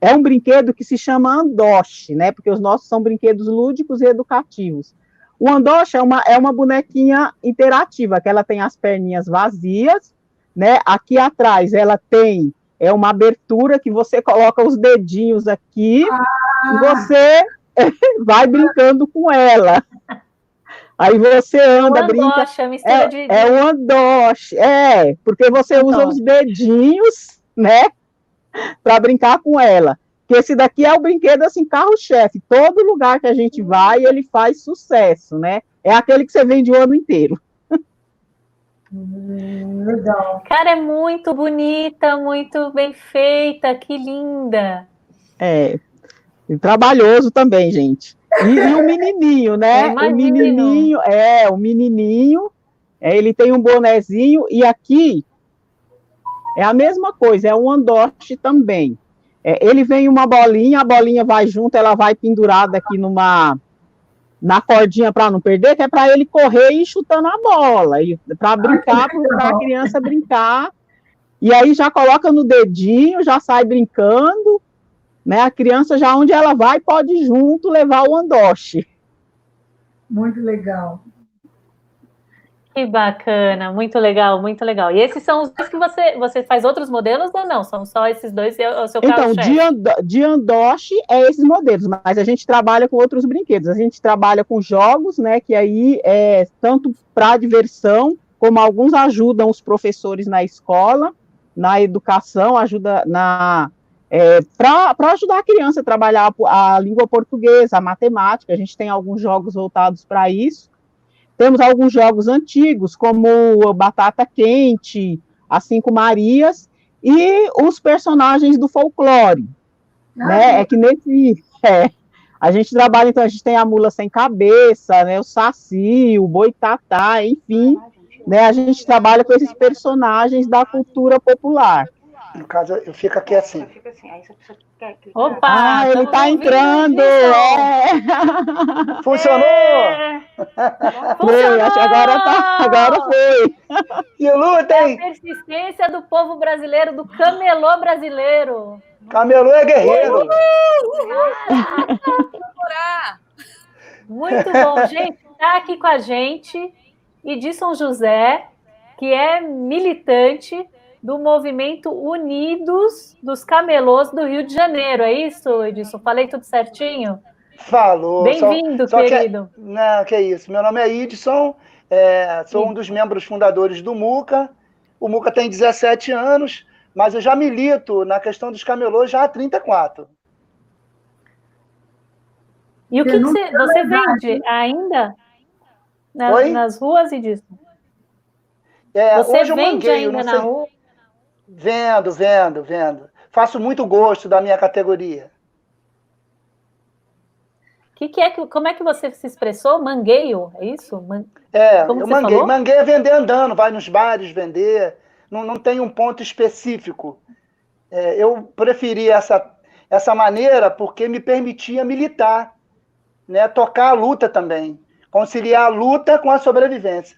S2: é um brinquedo que se chama Andoche, né? Porque os nossos são brinquedos lúdicos e educativos. O Andoche é uma, é uma bonequinha interativa, que ela tem as perninhas vazias, né? Aqui atrás ela tem é uma abertura que você coloca os dedinhos aqui ah. e você vai brincando com ela. Aí você anda, é brinca. Andoche, é, é, de... é o andoche, é, porque você usa os dedinhos, né? para brincar com ela. Que esse daqui é o brinquedo assim, carro-chefe. Todo lugar que a gente vai, ele faz sucesso, né? É aquele que você vende o ano inteiro.
S1: Legal. Cara, é muito bonita, muito bem feita, que linda.
S2: É, e trabalhoso também, gente. E, e o menininho, né? O menininho, é, o menininho, é, ele tem um bonezinho, e aqui é a mesma coisa, é um andoche também. É, ele vem uma bolinha, a bolinha vai junto, ela vai pendurada aqui numa na cordinha para não perder, que é para ele correr e ir chutando a bola, para brincar, para a criança brincar. E aí já coloca no dedinho, já sai brincando. né? A criança já onde ela vai pode junto levar o andoche.
S3: Muito legal.
S1: Que bacana, muito legal, muito legal. E esses são os dois que você, você faz outros modelos ou não? São só esses dois e o seu
S2: Então, de, de andoche é esses modelos, mas a gente trabalha com outros brinquedos. A gente trabalha com jogos, né, que aí é tanto para diversão, como alguns ajudam os professores na escola, na educação, ajuda na é, para ajudar a criança a trabalhar a língua portuguesa, a matemática. A gente tem alguns jogos voltados para isso. Temos alguns jogos antigos, como Batata Quente, As Cinco Marias, e os personagens do folclore. Ah, né? É que nesse. É, a gente trabalha, então, a gente tem a mula sem cabeça, né? O Saci, o Boitatá, enfim. Né? A gente trabalha com esses personagens da cultura popular.
S4: No caso, eu fico aqui assim.
S1: Opa!
S2: Ah, ele está entrando! É.
S4: Funcionou!
S1: É.
S2: Funcionou! agora, tá, agora foi.
S4: E luta, hein?
S1: É a persistência do povo brasileiro, do camelô brasileiro.
S4: Camelô é guerreiro.
S1: Muito bom, gente. Está aqui com a gente Edson José, que é militante do movimento Unidos dos Camelôs do Rio de Janeiro. É isso, Edson? Falei tudo certinho?
S4: Falou.
S1: Bem-vindo, querido.
S4: Que, não, que é isso. Meu nome é Edson, é, sou Sim. um dos membros fundadores do MUCA. O MUCA tem 17 anos, mas eu já milito na questão dos camelôs já há 34.
S1: E o que, que você, você vende ainda na, nas ruas e disso?
S4: É, você vende ainda na rua? Vendo, vendo, vendo. Faço muito gosto da minha categoria.
S1: Que que é que, como é que você se expressou? Mangueio, é isso? Man...
S4: É, como eu manguei. Falou? Manguei é vender andando, vai nos bares vender. Não, não tem um ponto específico. É, eu preferi essa, essa maneira porque me permitia militar, né? tocar a luta também. Conciliar a luta com a sobrevivência.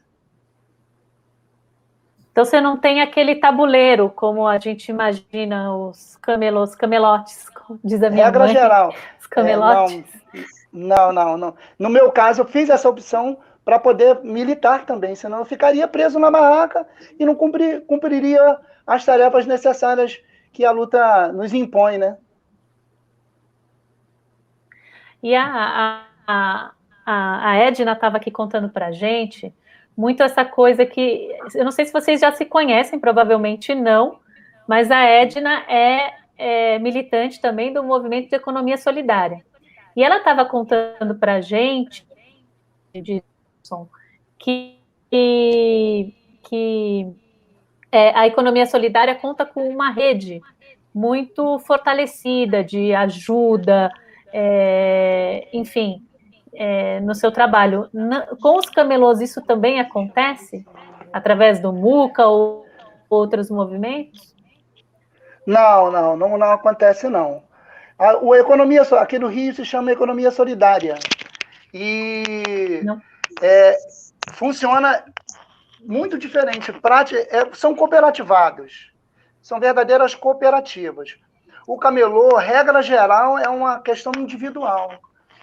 S1: Então você não tem aquele tabuleiro, como a gente imagina os camelos, camelotes, diz a minha
S4: Regra
S1: mãe.
S4: geral.
S1: Os camelotes.
S4: É, não, não, não. No meu caso, eu fiz essa opção para poder militar também, senão eu ficaria preso na barraca e não cumprir, cumpriria as tarefas necessárias que a luta nos impõe, né?
S1: E a, a, a, a Edna estava aqui contando para a gente muito essa coisa que eu não sei se vocês já se conhecem, provavelmente não, mas a Edna é, é militante também do movimento de economia solidária. E ela estava contando para a gente que, que, é, a economia solidária conta com uma rede muito fortalecida de ajuda, é, enfim, é, no seu trabalho. Na, com os camelôs, isso também acontece? Através do MUCA ou outros movimentos?
S4: Não, não, não, não acontece não. A, o economia aqui no Rio se chama economia solidária e é, funciona muito diferente. É, são cooperativados, são verdadeiras cooperativas. O camelô, regra geral, é uma questão individual.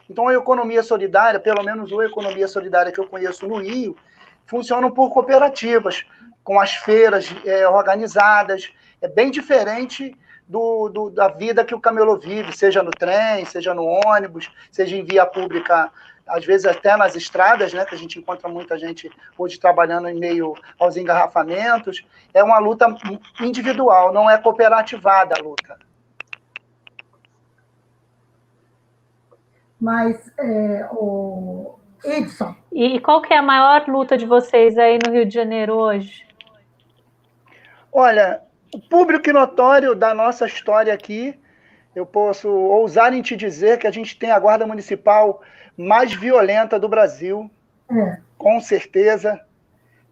S4: Então, a economia solidária, pelo menos a economia solidária que eu conheço no Rio, funcionam por cooperativas, com as feiras é, organizadas. É bem diferente do, do, da vida que o camelô vive, seja no trem, seja no ônibus, seja em via pública, às vezes até nas estradas, né, que a gente encontra muita gente hoje trabalhando em meio aos engarrafamentos. É uma luta individual, não é cooperativada a luta.
S3: Mas, é, o Edson.
S1: E qual que é a maior luta de vocês aí no Rio de Janeiro hoje?
S4: Olha, o público notório da nossa história aqui, eu posso ousar em te dizer que a gente tem a guarda municipal mais violenta do Brasil, é. com certeza.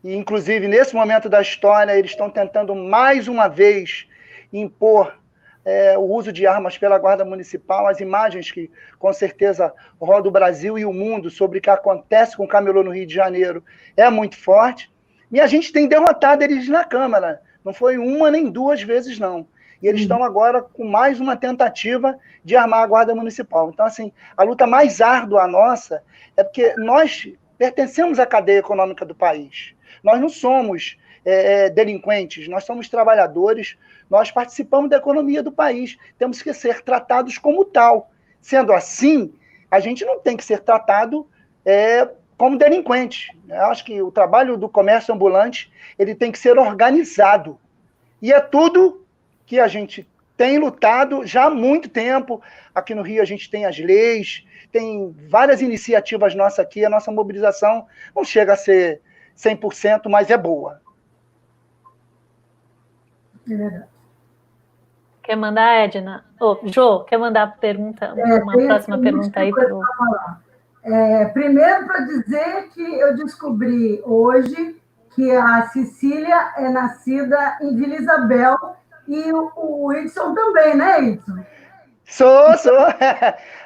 S4: E, inclusive, nesse momento da história, eles estão tentando mais uma vez impor é, o uso de armas pela Guarda Municipal, as imagens que com certeza roda o Brasil e o mundo sobre o que acontece com o camelô no Rio de Janeiro é muito forte. E a gente tem derrotado eles na Câmara. Não foi uma nem duas vezes, não. E eles estão agora com mais uma tentativa de armar a Guarda Municipal. Então, assim, a luta mais árdua nossa é porque nós pertencemos à cadeia econômica do país. Nós não somos é, é, delinquentes, nós somos trabalhadores, nós participamos da economia do país. Temos que ser tratados como tal. Sendo assim, a gente não tem que ser tratado é, como delinquente. Eu acho que o trabalho do comércio ambulante ele tem que ser organizado. E é tudo que a gente tem lutado já há muito tempo. Aqui no Rio a gente tem as leis, tem várias iniciativas nossas aqui, a nossa mobilização não chega a ser 100%, mas é boa.
S1: É verdade. Quer mandar, Edna? Oh, Jô, quer mandar pergunta, é, uma próxima pergunta aí? Pro...
S3: É, primeiro, para dizer que eu descobri hoje que a Cecília é nascida em Vila Isabel e o, Edson também, né, Edson?
S4: Sou, sou.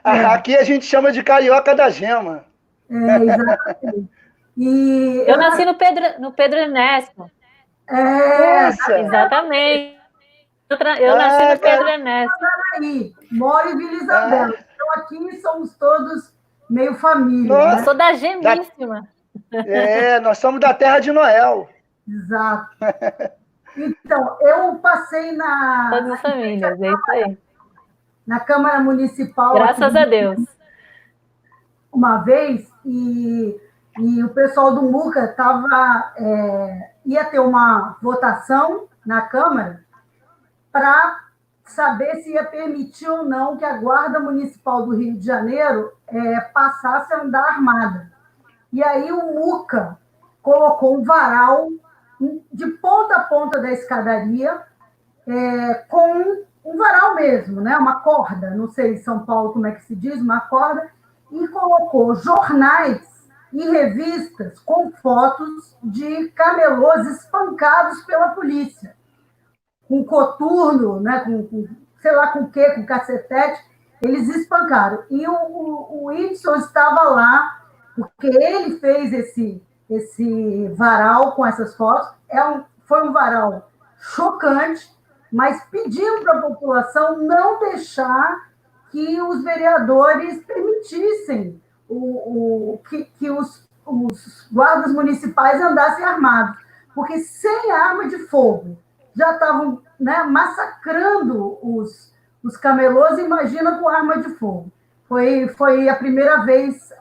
S4: É. Aqui a gente chama de carioca da gema.
S1: É, exatamente. E eu, eu nasci no Pedro, no Pedro Ernesto.
S3: É,
S1: exatamente. Eu, ah, nasci no Pedro Ernesto.
S3: Aí, moro em Vila Isabel. Ah. Então aqui somos todos meio família. Nossa,
S1: né? sou da gemíssima.
S4: É, nós somos da terra de Noel.
S3: Exato. Então, eu passei na.
S1: Todas as famílias, é isso aí
S3: na Câmara Municipal.
S1: Graças a Deus.
S3: Uma vez, e, e o pessoal do MUCA tava, é, ia ter uma votação na Câmara para saber se ia permitir ou não que a Guarda Municipal do Rio de Janeiro é, passasse a andar armada. E aí o MUCA colocou um varal de ponta a ponta da escadaria é, com um varal mesmo, né? uma corda, não sei em São Paulo como é que se diz, uma corda, e colocou jornais e revistas com fotos de camelôs espancados pela polícia, com coturno, né? com, com sei lá com o quê, com cacetete, eles espancaram. E o, o, o estava lá, porque ele fez esse, esse varal com essas fotos, é um, foi um varal chocante, mas pedindo para a população não deixar que os vereadores permitissem o, o que, que os, os guardas municipais andassem armados, porque sem arma de fogo já estavam né, massacrando os, os camelôs, imagina com arma de fogo. Foi, foi a primeira vez,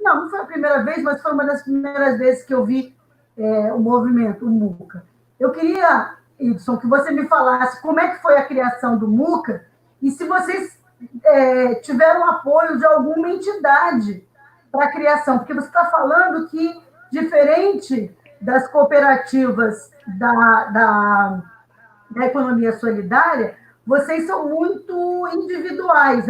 S3: não, não foi a primeira vez, mas foi uma das primeiras vezes que eu vi é, o movimento, o MUCA. Eu queria Ibson, que você me falasse como é que foi a criação do MUCA e se vocês é, tiveram apoio de alguma entidade para a criação, porque você está falando que, diferente das cooperativas da, da, da economia solidária, vocês são muito individuais,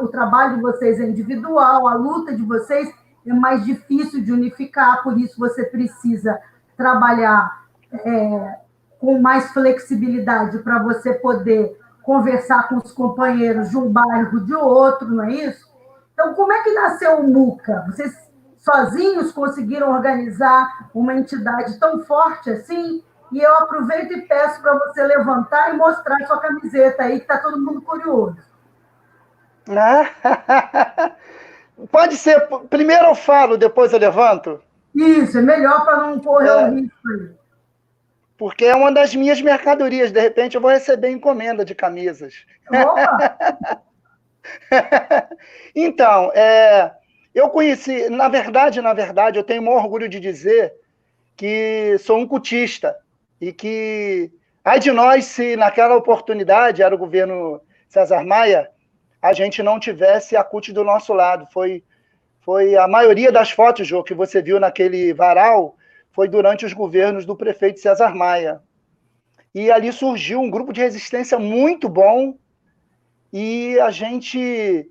S3: o trabalho de vocês é individual, a luta de vocês é mais difícil de unificar, por isso você precisa trabalhar é, com mais flexibilidade para você poder conversar com os companheiros de um bairro, de outro, não é isso? Então, como é que nasceu o MUCA? Vocês sozinhos conseguiram organizar uma entidade tão forte assim? E eu aproveito e peço para você levantar e mostrar sua camiseta aí, que está todo mundo curioso.
S4: Pode ser. Primeiro eu falo, depois eu levanto?
S3: Isso, é melhor para não correr é. o risco aí
S4: porque é uma das minhas mercadorias. De repente, eu vou receber encomenda de camisas. então, é, eu conheci, na verdade, na verdade, eu tenho o maior orgulho de dizer que sou um cutista e que, ai de nós, se naquela oportunidade, era o governo César Maia, a gente não tivesse a CUT do nosso lado. Foi, foi a maioria das fotos, Jô, que você viu naquele varal, foi durante os governos do prefeito César Maia. E ali surgiu um grupo de resistência muito bom e a gente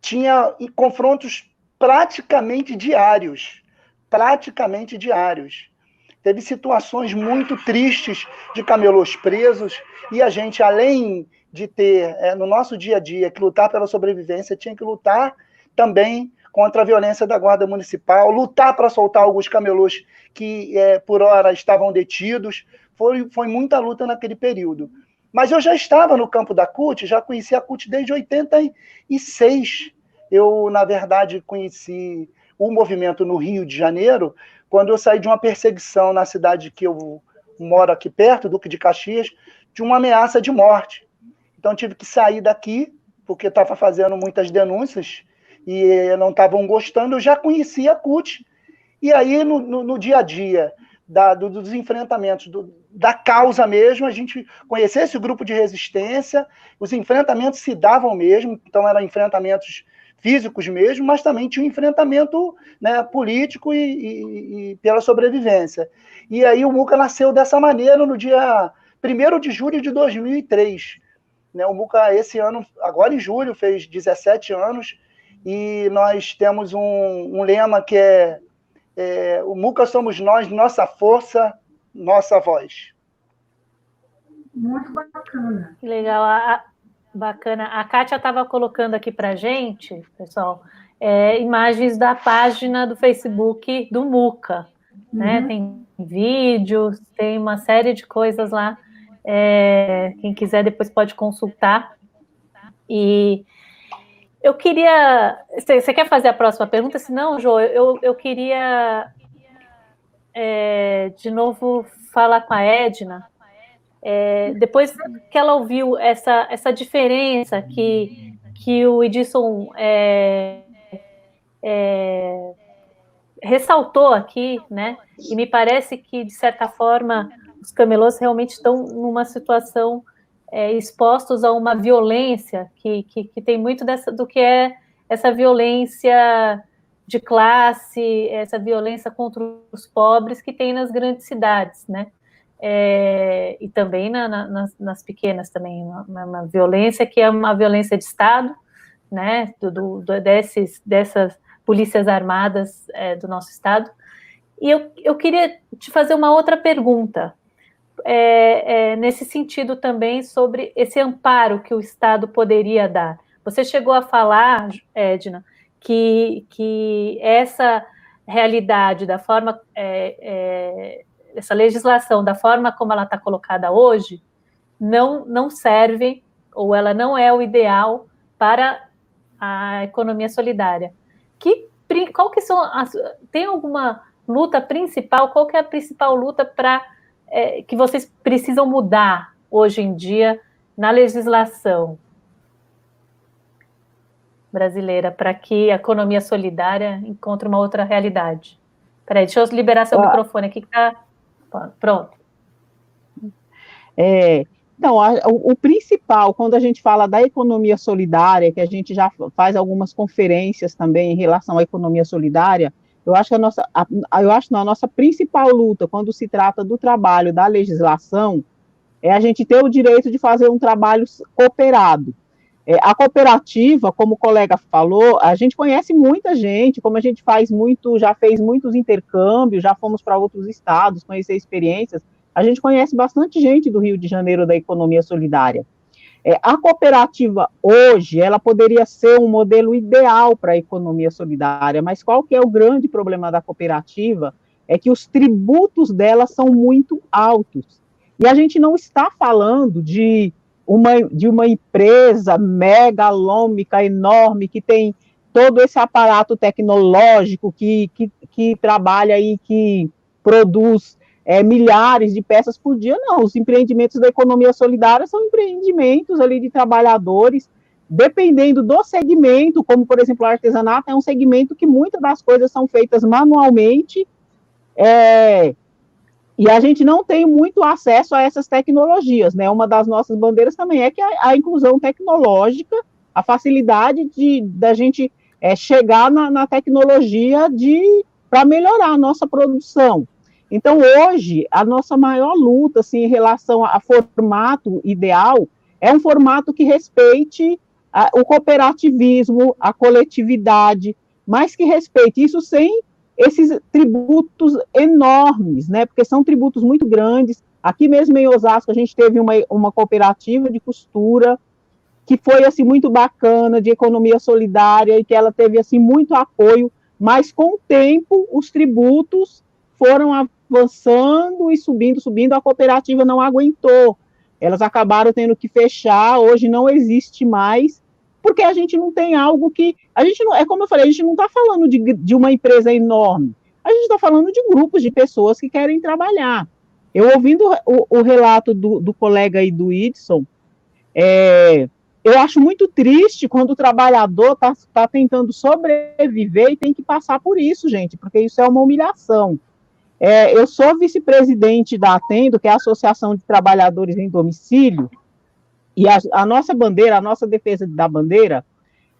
S4: tinha confrontos praticamente diários, praticamente diários. Teve situações muito tristes de camelôs presos e a gente, além de ter é, no nosso dia a dia que lutar pela sobrevivência, tinha que lutar também contra a violência da Guarda Municipal, lutar para soltar alguns camelôs que, é, por hora, estavam detidos. Foi, foi muita luta naquele período. Mas eu já estava no campo da CUT, já conheci a CUT desde 86. Eu, na verdade, conheci o movimento no Rio de Janeiro quando eu saí de uma perseguição na cidade que eu moro aqui perto, Duque de Caxias, de uma ameaça de morte. Então tive que sair daqui, porque estava fazendo muitas denúncias e não estavam gostando. Eu já conhecia a CUT. E aí, no, no, no dia a dia, da, do, dos enfrentamentos, do, da causa mesmo, a gente conhecia esse grupo de resistência, os enfrentamentos se davam mesmo, então eram enfrentamentos físicos mesmo, mas também tinha um enfrentamento né, político e, e, e, pela sobrevivência. E aí o Muca nasceu dessa maneira no dia 1 de julho de 2003. Né, o Muca, esse ano, agora em julho, fez 17 anos, e nós temos um, um lema que é, é o Muca somos nós, nossa força, nossa voz.
S3: Muito bacana.
S1: Que legal. A, bacana. A Kátia estava colocando aqui para gente, pessoal, é, imagens da página do Facebook do Muca. Né? Uhum. Tem vídeos, tem uma série de coisas lá. É, quem quiser depois pode consultar. E eu queria. Você quer fazer a próxima pergunta? Se não, Jô, eu, eu queria é, de novo falar com a Edna. É, depois que ela ouviu essa, essa diferença que, que o Edson é, é, ressaltou aqui, né? E me parece que, de certa forma, os camelôs realmente estão numa situação é, expostos a uma violência que, que, que, tem muito dessa, do que é essa violência de classe, essa violência contra os pobres que tem nas grandes cidades, né? É, e também na, na, nas, nas, pequenas também, uma, uma, violência que é uma violência de Estado, né? Do, do, desses, dessas polícias armadas é, do nosso Estado. E eu, eu queria te fazer uma outra pergunta, é, é, nesse sentido também sobre esse amparo que o Estado poderia dar. Você chegou a falar, Edna, que, que essa realidade, da forma, é, é, essa legislação, da forma como ela está colocada hoje, não, não serve, ou ela não é o ideal para a economia solidária. Que, qual que são as, tem alguma luta principal? Qual que é a principal luta para é, que vocês precisam mudar hoje em dia na legislação brasileira para que a economia solidária encontre uma outra realidade? Peraí, deixa eu liberar seu ah. microfone aqui que está pronto.
S2: É, então, a, o, o, principal, quando a gente fala da economia solidária, que a gente já faz algumas conferências também em relação à economia solidária, eu acho que a nossa, a, eu acho que a nossa principal luta quando se trata do trabalho da legislação é a gente ter o direito de fazer um trabalho cooperado. É, a cooperativa, como o colega falou, a gente conhece muita gente, como a gente faz muito, já fez muitos intercâmbios, já fomos para outros estados conhecer experiências, a gente conhece bastante gente do Rio de Janeiro da economia solidária. É, a cooperativa hoje, ela poderia ser um modelo ideal para a economia solidária, mas qual que é o grande problema da cooperativa? É que os tributos dela são muito altos. E a gente não está falando de uma, de uma empresa megalômica, enorme, que tem todo esse aparato tecnológico que, que, que trabalha e que produz é, milhares de peças por dia, não. Os empreendimentos da economia solidária são empreendimentos ali de trabalhadores, dependendo do segmento, como por exemplo o artesanato, é um segmento que muitas das coisas são feitas manualmente, é, e a gente não tem muito acesso a essas tecnologias, né? Uma das nossas bandeiras também é que a, a inclusão tecnológica, a facilidade de da gente é, chegar na, na tecnologia de para melhorar a nossa produção. Então, hoje, a nossa maior luta assim, em relação a, formato ideal é um formato que respeite a, o cooperativismo, a coletividade, mas que respeite isso sem esses tributos enormes, né? Porque são tributos muito grandes. Aqui mesmo em Osasco, a gente teve uma, uma cooperativa de costura que foi assim muito bacana, de economia solidária e que ela teve assim muito apoio, mas com o tempo os tributos foram avançando e subindo, subindo, a cooperativa não aguentou, elas acabaram tendo que fechar, hoje não existe mais, porque a gente não tem algo que. A gente não, é como eu falei, a gente não está falando de, de uma empresa enorme, a gente está falando de grupos de pessoas que querem trabalhar. Eu ouvindo o, o relato do, do, colega aí do Idson, é, eu acho muito triste quando o trabalhador está tá tentando sobreviver e tem que passar por isso, gente, porque isso é uma humilhação. É, eu sou vice-presidente da Atendo, que é a Associação de Trabalhadores em Domicílio, e a, a nossa bandeira, a nossa defesa da bandeira,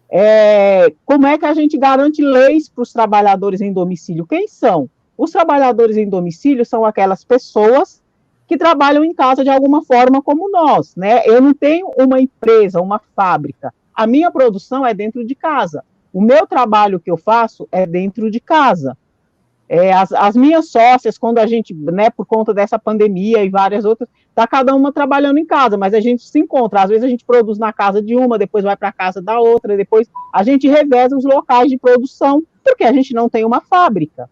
S2: é como é que a gente garante leis para os trabalhadores em domicílio? Quem são? Os trabalhadores em domicílio são aquelas pessoas que trabalham em casa de alguma forma como nós, né? Eu não tenho uma empresa, uma fábrica. A minha produção é dentro de casa. O meu trabalho que eu faço é dentro de casa. É, as, as, minhas sócias, quando a gente, né, por conta dessa pandemia e várias outras, tá cada uma trabalhando em casa, mas a gente se encontra. Às vezes a gente produz na casa de uma, depois vai para a casa da outra, depois a gente reveza os locais de produção, porque a gente não tem uma fábrica.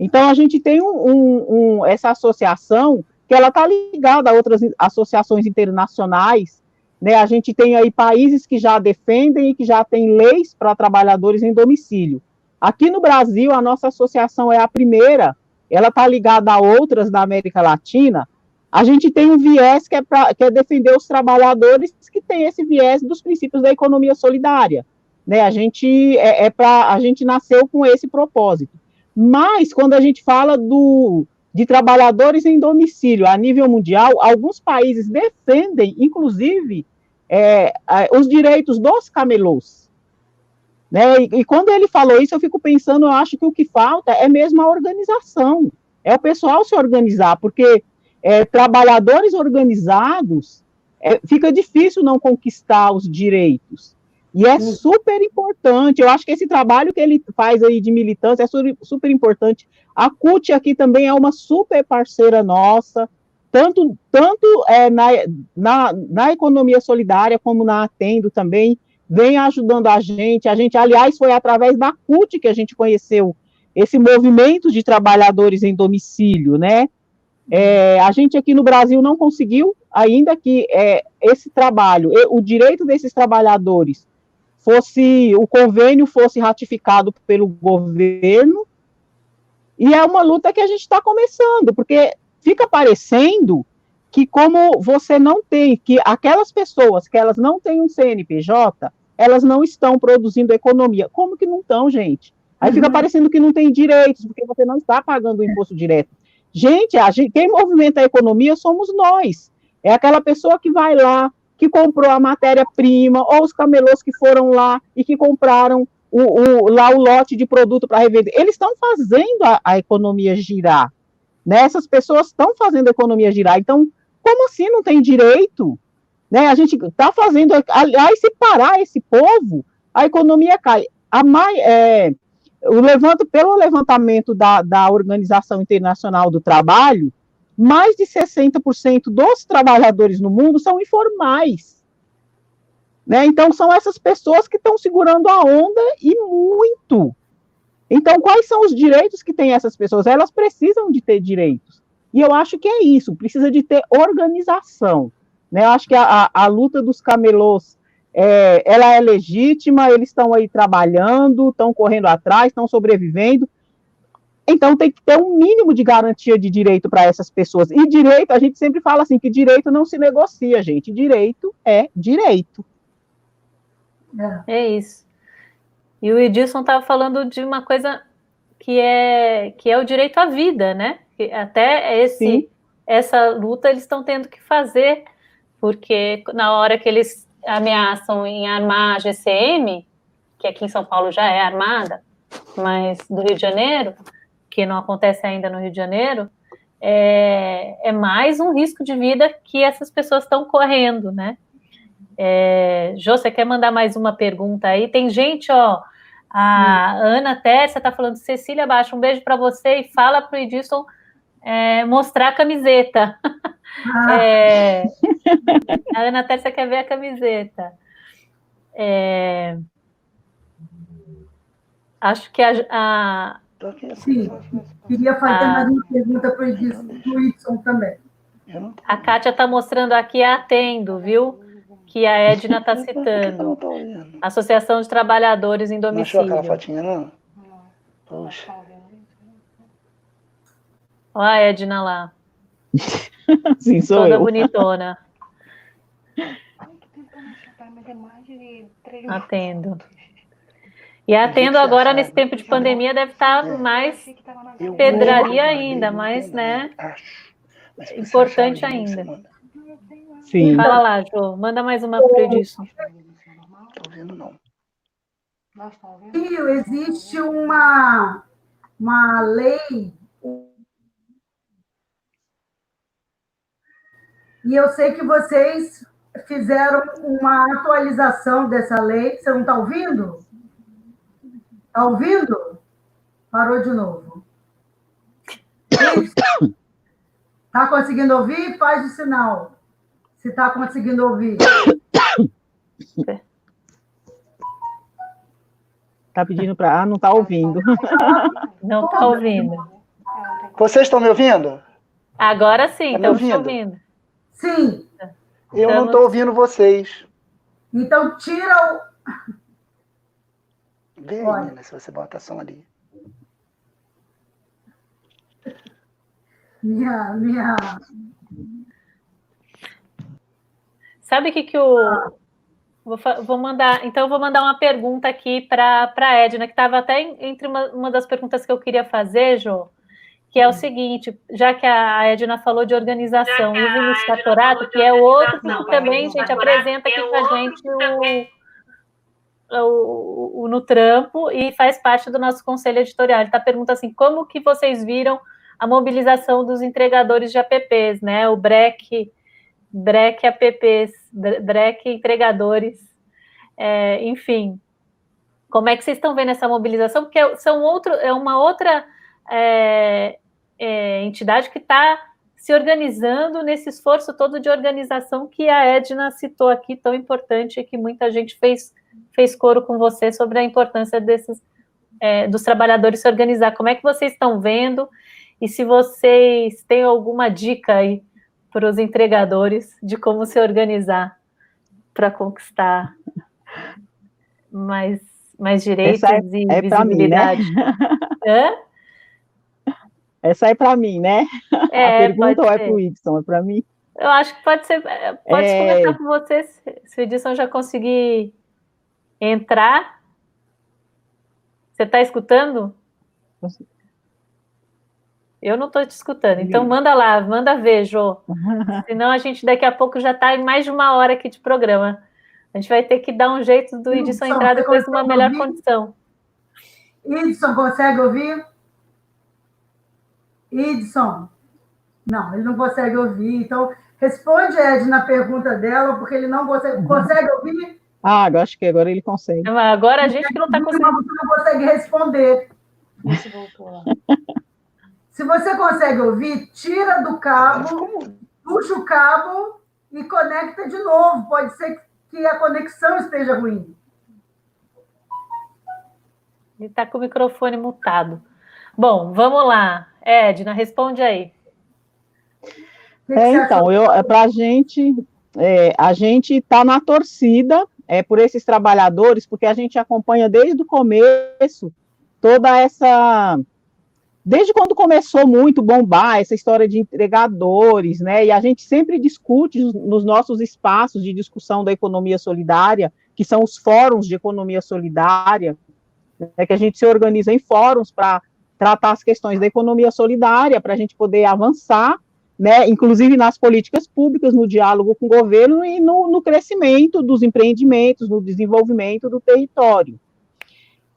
S2: Então a gente tem um, um, um, essa associação que ela está ligada a outras associações internacionais. Né? A gente tem aí países que já defendem e que já têm leis para trabalhadores em domicílio. Aqui no Brasil, a nossa associação é a primeira, ela está ligada a outras da América Latina. A gente tem um viés que é, pra, que é defender os trabalhadores que tem esse viés dos princípios da economia solidária. Né? A gente é, é para a gente nasceu com esse propósito. Mas quando a gente fala do, de trabalhadores em domicílio a nível mundial, alguns países defendem, inclusive, é, os direitos dos camelôs. Né? E, e, quando ele falou isso, eu fico pensando, eu acho que o que falta é mesmo a organização, é o pessoal se organizar, porque é, trabalhadores organizados é, fica difícil não conquistar os direitos. E é super importante, eu acho que esse trabalho que ele faz aí de militância é super, importante. A CUT aqui também é uma super parceira nossa, tanto, tanto é, na, na, na economia solidária como na Atendo também vem ajudando a gente. A gente, aliás, foi através da CUT que a gente conheceu esse movimento de trabalhadores em domicílio, né? É, a gente aqui no Brasil não conseguiu ainda que é, esse trabalho, o direito desses trabalhadores fosse, o convênio fosse ratificado pelo governo, e é uma luta que a gente está começando, porque fica parecendo que como você não tem, que aquelas pessoas que elas não têm um CNPJ, elas não estão produzindo economia. Como que não estão, gente? Aí uhum. fica parecendo que não tem direitos, porque você não está pagando o imposto direto. Gente, quem movimenta a economia somos nós. É aquela pessoa que vai lá, que comprou a matéria-prima, ou os camelôs que foram lá e que compraram o, o, lá o lote de produto para revender. Eles estão fazendo a, a, economia girar. Né? Essas pessoas estão fazendo a economia girar. Então, como assim não tem direito? Né? A gente está fazendo, aliás, se parar esse povo, a economia cai. A mais, é, o levanto, pelo levantamento da, da Organização Internacional do Trabalho, mais de 60% dos trabalhadores no mundo são informais. Né? Então, são essas pessoas que estão segurando a onda e muito. Então, quais são os direitos que têm essas pessoas? Elas precisam de ter direitos. E eu acho que é isso, precisa de ter organização. Né? Eu acho que a, a, luta dos camelôs é, ela é legítima, eles estão aí trabalhando, estão correndo atrás, estão sobrevivendo. Então tem que ter um mínimo de garantia de direito para essas pessoas. E direito, a gente sempre fala assim, que direito não se negocia, gente. Direito é direito.
S1: É, isso. E o Edilson estava falando de uma coisa que é que é o direito à vida, né? Até esse, essa luta eles estão tendo que fazer porque na hora que eles ameaçam em armar a GCM, que aqui em São Paulo já é armada, mas do Rio de Janeiro, que não acontece ainda no Rio de Janeiro, é, é mais um risco de vida que essas pessoas estão correndo, né? É, Jô, você quer mandar mais uma pergunta aí? Tem gente, ó, a hum. Ana Tércia está falando, Cecília Baixa, um beijo para você e fala para o Edilson é, mostrar a camiseta. Ah. É, a Ana Tércia quer ver a camiseta. É, acho que a. a
S3: Sim, queria fazer a, mais uma pergunta para o Edson também.
S1: A Kátia está mostrando aqui atendo, viu? Que a Edna está citando. Associação de Trabalhadores em Domicílio. Não achou aquela fotinha, não? Poxa. Olha a Edna lá.
S2: Sim, sou
S1: Toda
S2: eu.
S1: bonitona. Atendo. E atendo agora, nesse tempo de pandemia, deve estar tá mais pedraria ainda, mas, né? Importante ainda. Sim. Fala lá, Jô. Manda mais uma pro Edson. Não estou vendo, não.
S3: Existe uma, uma lei E eu sei que vocês fizeram uma atualização dessa lei. Você não está ouvindo? Está ouvindo? Parou de novo. Está conseguindo ouvir? Faz o sinal. Se está conseguindo ouvir.
S2: Está pedindo para. Ah, não está ouvindo.
S1: Não está ouvindo.
S4: Vocês estão me ouvindo?
S1: Agora sim, tá estamos ouvindo. ouvindo.
S3: Sim.
S4: Eu não estou ouvindo vocês.
S3: Então tira o.
S4: Vê, menina, se você bota som ali.
S3: Minha, minha.
S1: Sabe o que, que o. Vou, vou mandar. Então, eu vou mandar uma pergunta aqui para a Edna, que estava até entre uma, uma das perguntas que eu queria fazer, Jô que é o seguinte, já que a Edna falou de organização, e o Vinicius que é outro que também, gente, apresenta aqui com a gente o, o, o, no trampo e faz parte do nosso conselho editorial. Ele está perguntando assim, como que vocês viram a mobilização dos entregadores de apps, né? O BREC, BREC apps, BREC entregadores, é, enfim. Como é que vocês estão vendo essa mobilização? Porque são outro, é uma outra é, é, entidade que está se organizando nesse esforço todo de organização que a Edna citou aqui, tão importante, e que muita gente fez, fez coro com você sobre a importância desses é, dos trabalhadores se organizar. Como é que vocês estão vendo? E se vocês têm alguma dica aí para os entregadores de como se organizar para conquistar mais, mais direitos é, e é visibilidade. Mim, né?
S2: Hã? Essa é para mim, né? É, a pergunta ou é para o Edson? É para mim?
S1: Eu acho que pode ser. Pode é... começar com você, se o Edson já conseguir entrar. Você está escutando? Eu não estou te escutando. Então manda lá, manda ver, Jô. Senão a gente daqui a pouco já está em mais de uma hora aqui de programa. A gente vai ter que dar um jeito do Edson entrar depois numa melhor ouvir? condição.
S3: Edson, consegue ouvir? Idson. Não, ele não consegue ouvir. Então, responde, Ed, na pergunta dela, porque ele não consegue, uhum. consegue ouvir.
S2: Ah, acho que agora ele consegue.
S1: Agora a gente que não está conseguindo.
S3: Você não consegue responder. Se você consegue ouvir, tira do cabo, puxa o cabo e conecta de novo. Pode ser que a conexão esteja ruim.
S1: Ele está com o microfone mutado. Bom, vamos lá. Edna, responde aí.
S2: É, então, eu, é, para a gente, é, a gente está na torcida é, por esses trabalhadores, porque a gente acompanha desde o começo toda essa. Desde quando começou muito bombar essa história de entregadores, né? E a gente sempre discute nos nossos espaços de discussão da economia solidária, que são os fóruns de economia solidária, né, que a gente se organiza em fóruns para tratar as questões da economia solidária para a gente poder avançar, né, inclusive nas políticas públicas, no diálogo com o governo e no, no crescimento dos empreendimentos, no desenvolvimento do território.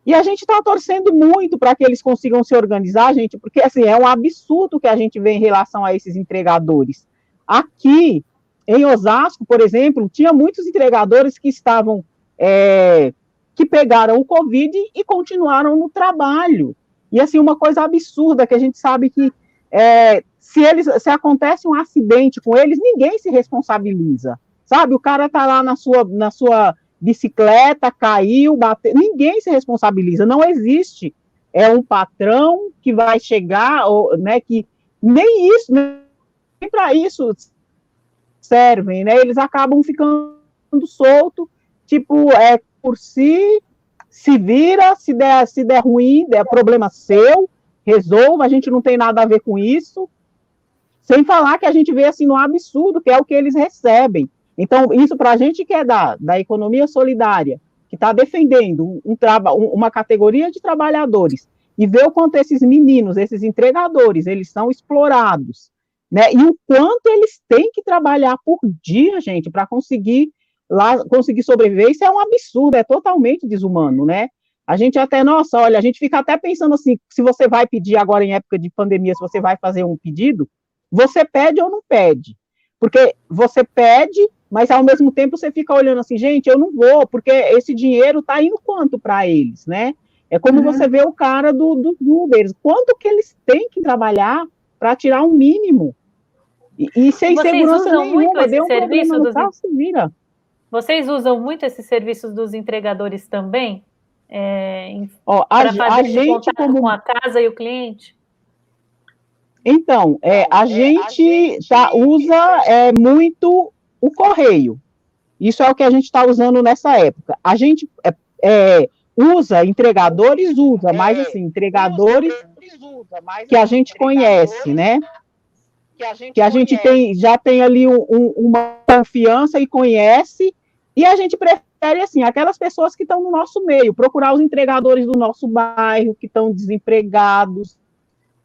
S2: E a gente está torcendo muito para que eles consigam se organizar, gente, porque assim é um absurdo que a gente vê em relação a esses entregadores. Aqui em Osasco, por exemplo, tinha muitos entregadores que estavam é, que pegaram o Covid e continuaram no trabalho. E assim, uma coisa absurda que a gente sabe que é, se eles se acontece um acidente com eles, ninguém se responsabiliza. Sabe? O cara tá lá na sua, na sua bicicleta, caiu, bateu, ninguém se responsabiliza, não existe. É um patrão que vai chegar, ou, né, que nem isso, né, para isso servem, né? Eles acabam ficando solto, tipo, é por si, se vira, se der, se der ruim, der problema seu, resolva, a gente não tem nada a ver com isso. Sem falar que a gente vê assim no absurdo, que é o que eles recebem. Então, isso para a gente que é da, da economia solidária, que está defendendo um, um, uma categoria de trabalhadores, e ver o quanto esses meninos, esses entregadores, eles são explorados, né? E o quanto eles têm que trabalhar por dia, gente, para conseguir lá conseguir sobreviver, isso é um absurdo, é totalmente desumano, né? A gente até, nossa, olha, a gente fica até pensando assim, se você vai pedir agora em época de pandemia, se você vai fazer um pedido, você pede ou não pede? Porque você pede, mas ao mesmo tempo você fica olhando assim, gente, eu não vou, porque esse dinheiro está indo quanto para eles, né? É como uhum. você vê o cara do, do, Uber, quanto que eles têm que trabalhar para tirar um mínimo? E, e sem Vocês segurança nenhuma, deu um problema no carro, se vira.
S1: Vocês usam muito esses serviços dos entregadores também?
S2: É, para fazer a gente como...
S1: com a casa e o cliente?
S2: Então, é, a, é, gente a gente tá, usa é, muito o correio. Isso é o que a gente está usando nessa época. A gente é, é usa, entregadores usa, mas assim, entregadores que a gente conhece, né? Que a gente, tem, já tem ali um, um, uma confiança e conhece, e a gente prefere, assim, aquelas pessoas que estão no nosso meio, procurar os entregadores do nosso bairro, que estão desempregados,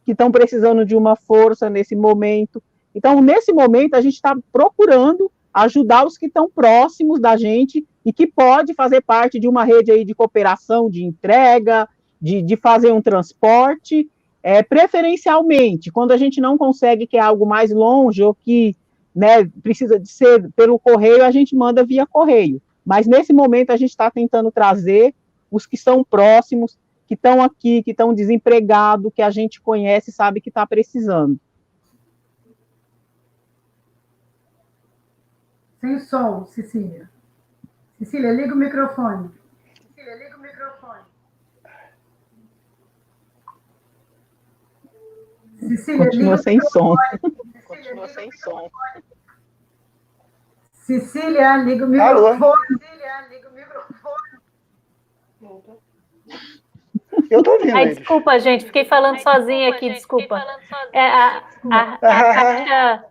S2: que estão precisando de uma força nesse momento. Então, nesse momento, a gente está procurando ajudar os que estão próximos da gente e que pode fazer parte de uma rede aí de cooperação, de entrega, de, de fazer um transporte, é, preferencialmente, quando a gente não consegue que é algo mais longe ou que né, precisa de ser pelo correio, a gente manda via correio. Mas nesse momento a gente está tentando trazer os que são próximos, que estão aqui, que estão desempregados, que a gente conhece, sabe que está precisando.
S3: Sem som, Cecília. Cecília, liga o microfone. Cecília, liga o microfone.
S2: Cecília, Continua sem som. Continua sem som.
S3: Cecília, liga o microfone. Alô? Cecília, liga o microfone.
S4: Eu tô ouvindo. Ai,
S1: desculpa, gente, fiquei falando Ai, sozinha desculpa, aqui, gente, desculpa. É, a, a, a, a Kátia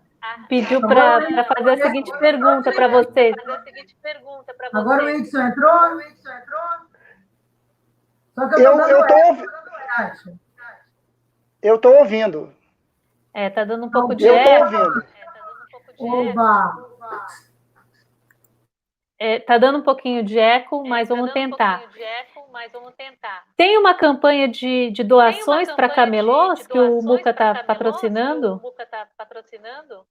S1: pediu para fazer a seguinte pergunta para vocês.
S3: Agora o Edson entrou? O Edson entrou?
S4: Só que eu estou ouvindo. Eu estou ouvindo.
S1: É, tá dando um pouco de Eu
S4: estou ouvindo.
S3: Oba!
S1: É, tá dando um pouquinho de eco, é, mas, tá vamos tentar. Um eco, mas vamos tentar. Tem uma campanha de, de doações para camelôs que o Muca está patrocinando? O Muca está patrocinando?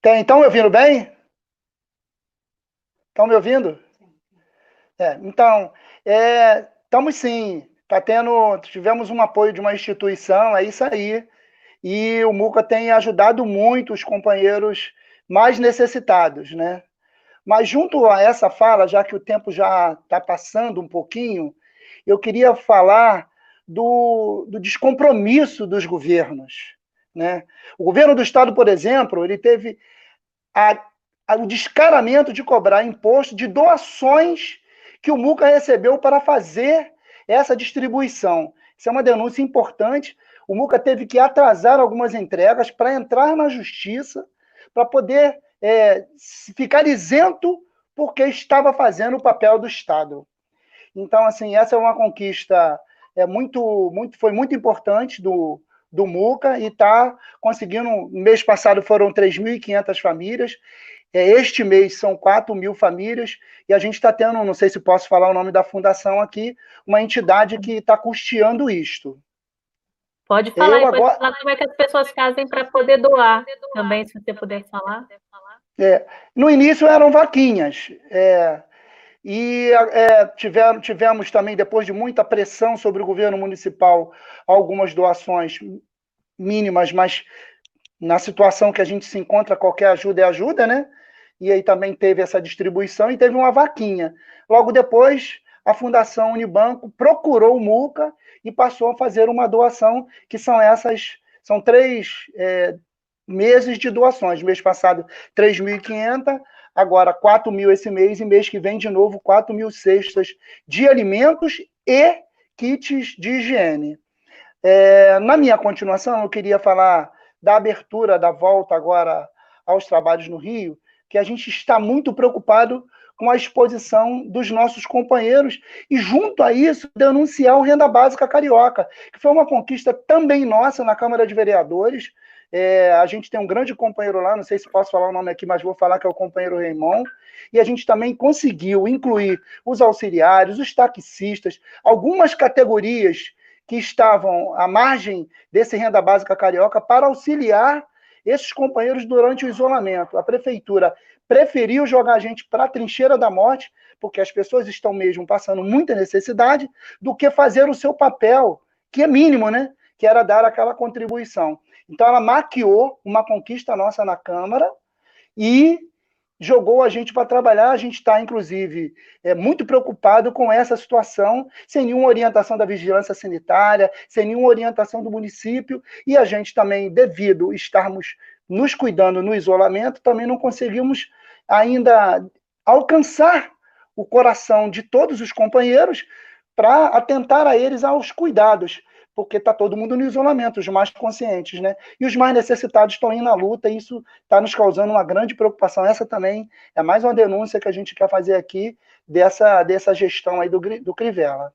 S4: Tem, estão me ouvindo bem? Estão me ouvindo? É, então, é, estamos sim. Tá tendo, tivemos um apoio de uma instituição, é isso aí. E o Muca tem ajudado muito os companheiros mais necessitados, né? Mas junto a essa fala, já que o tempo já está passando um pouquinho, eu queria falar do, do descompromisso dos governos. Né? O governo do Estado, por exemplo, ele teve a, a, o descaramento de cobrar imposto de doações que o Muca recebeu para fazer essa distribuição. Isso é uma denúncia importante. O Muca teve que atrasar algumas entregas para entrar na justiça, para poder é, ficar isento porque estava fazendo o papel do Estado. Então, assim, essa é uma conquista é muito, muito, foi muito importante do, do MUCA e está conseguindo. No mês passado foram 3.500 famílias, este mês são 4 mil famílias, e a gente está tendo, não sei se posso falar o nome da fundação aqui, uma entidade que está custeando isto.
S1: Pode falar, Eu agora... falar como é que as pessoas fazem para poder doar também, se você puder falar.
S4: É, no início eram vaquinhas. É, e é, tivemos, tivemos também, depois de muita pressão sobre o governo municipal, algumas doações mínimas, mas na situação que a gente se encontra, qualquer ajuda é ajuda, né? E aí também teve essa distribuição e teve uma vaquinha. Logo depois, a Fundação Unibanco procurou o MUCA e passou a fazer uma doação, que são essas São três é, meses de doações. Mês passado, 3.500, agora 4 mil esse mês, e mês que vem, de novo, 4 mil cestas de alimentos e kits de higiene. É, na minha continuação, eu queria falar da abertura, da volta agora aos trabalhos no Rio, que a gente está muito preocupado com a exposição dos nossos companheiros e, junto a isso, denunciar o Renda Básica Carioca, que foi uma conquista também nossa na Câmara de Vereadores. É, a gente tem um grande companheiro lá, não sei se posso falar o nome aqui, mas vou falar que é o companheiro Raimon. E a gente também conseguiu incluir os auxiliares, os taxistas, algumas categorias que estavam à margem desse renda básica carioca para auxiliar esses companheiros durante o isolamento. A prefeitura preferiu jogar a gente para a trincheira da morte, porque as pessoas estão mesmo passando muita necessidade, do que fazer o seu papel, que é mínimo, né? Que era dar aquela contribuição. Então, ela maquiou uma conquista nossa na Câmara e jogou a gente para trabalhar. A gente está, inclusive, é, muito preocupado com essa situação, sem nenhuma orientação da vigilância sanitária, sem nenhuma orientação do município, e a gente também, devido estarmos nos cuidando no isolamento, também não conseguimos ainda alcançar o coração de todos os companheiros para atentar a eles aos cuidados porque está todo mundo no isolamento, os mais conscientes, né? E os mais necessitados estão indo na luta, e isso está nos causando uma grande preocupação. Essa também é mais uma denúncia que a gente quer fazer aqui dessa, dessa gestão aí do, do Crivella.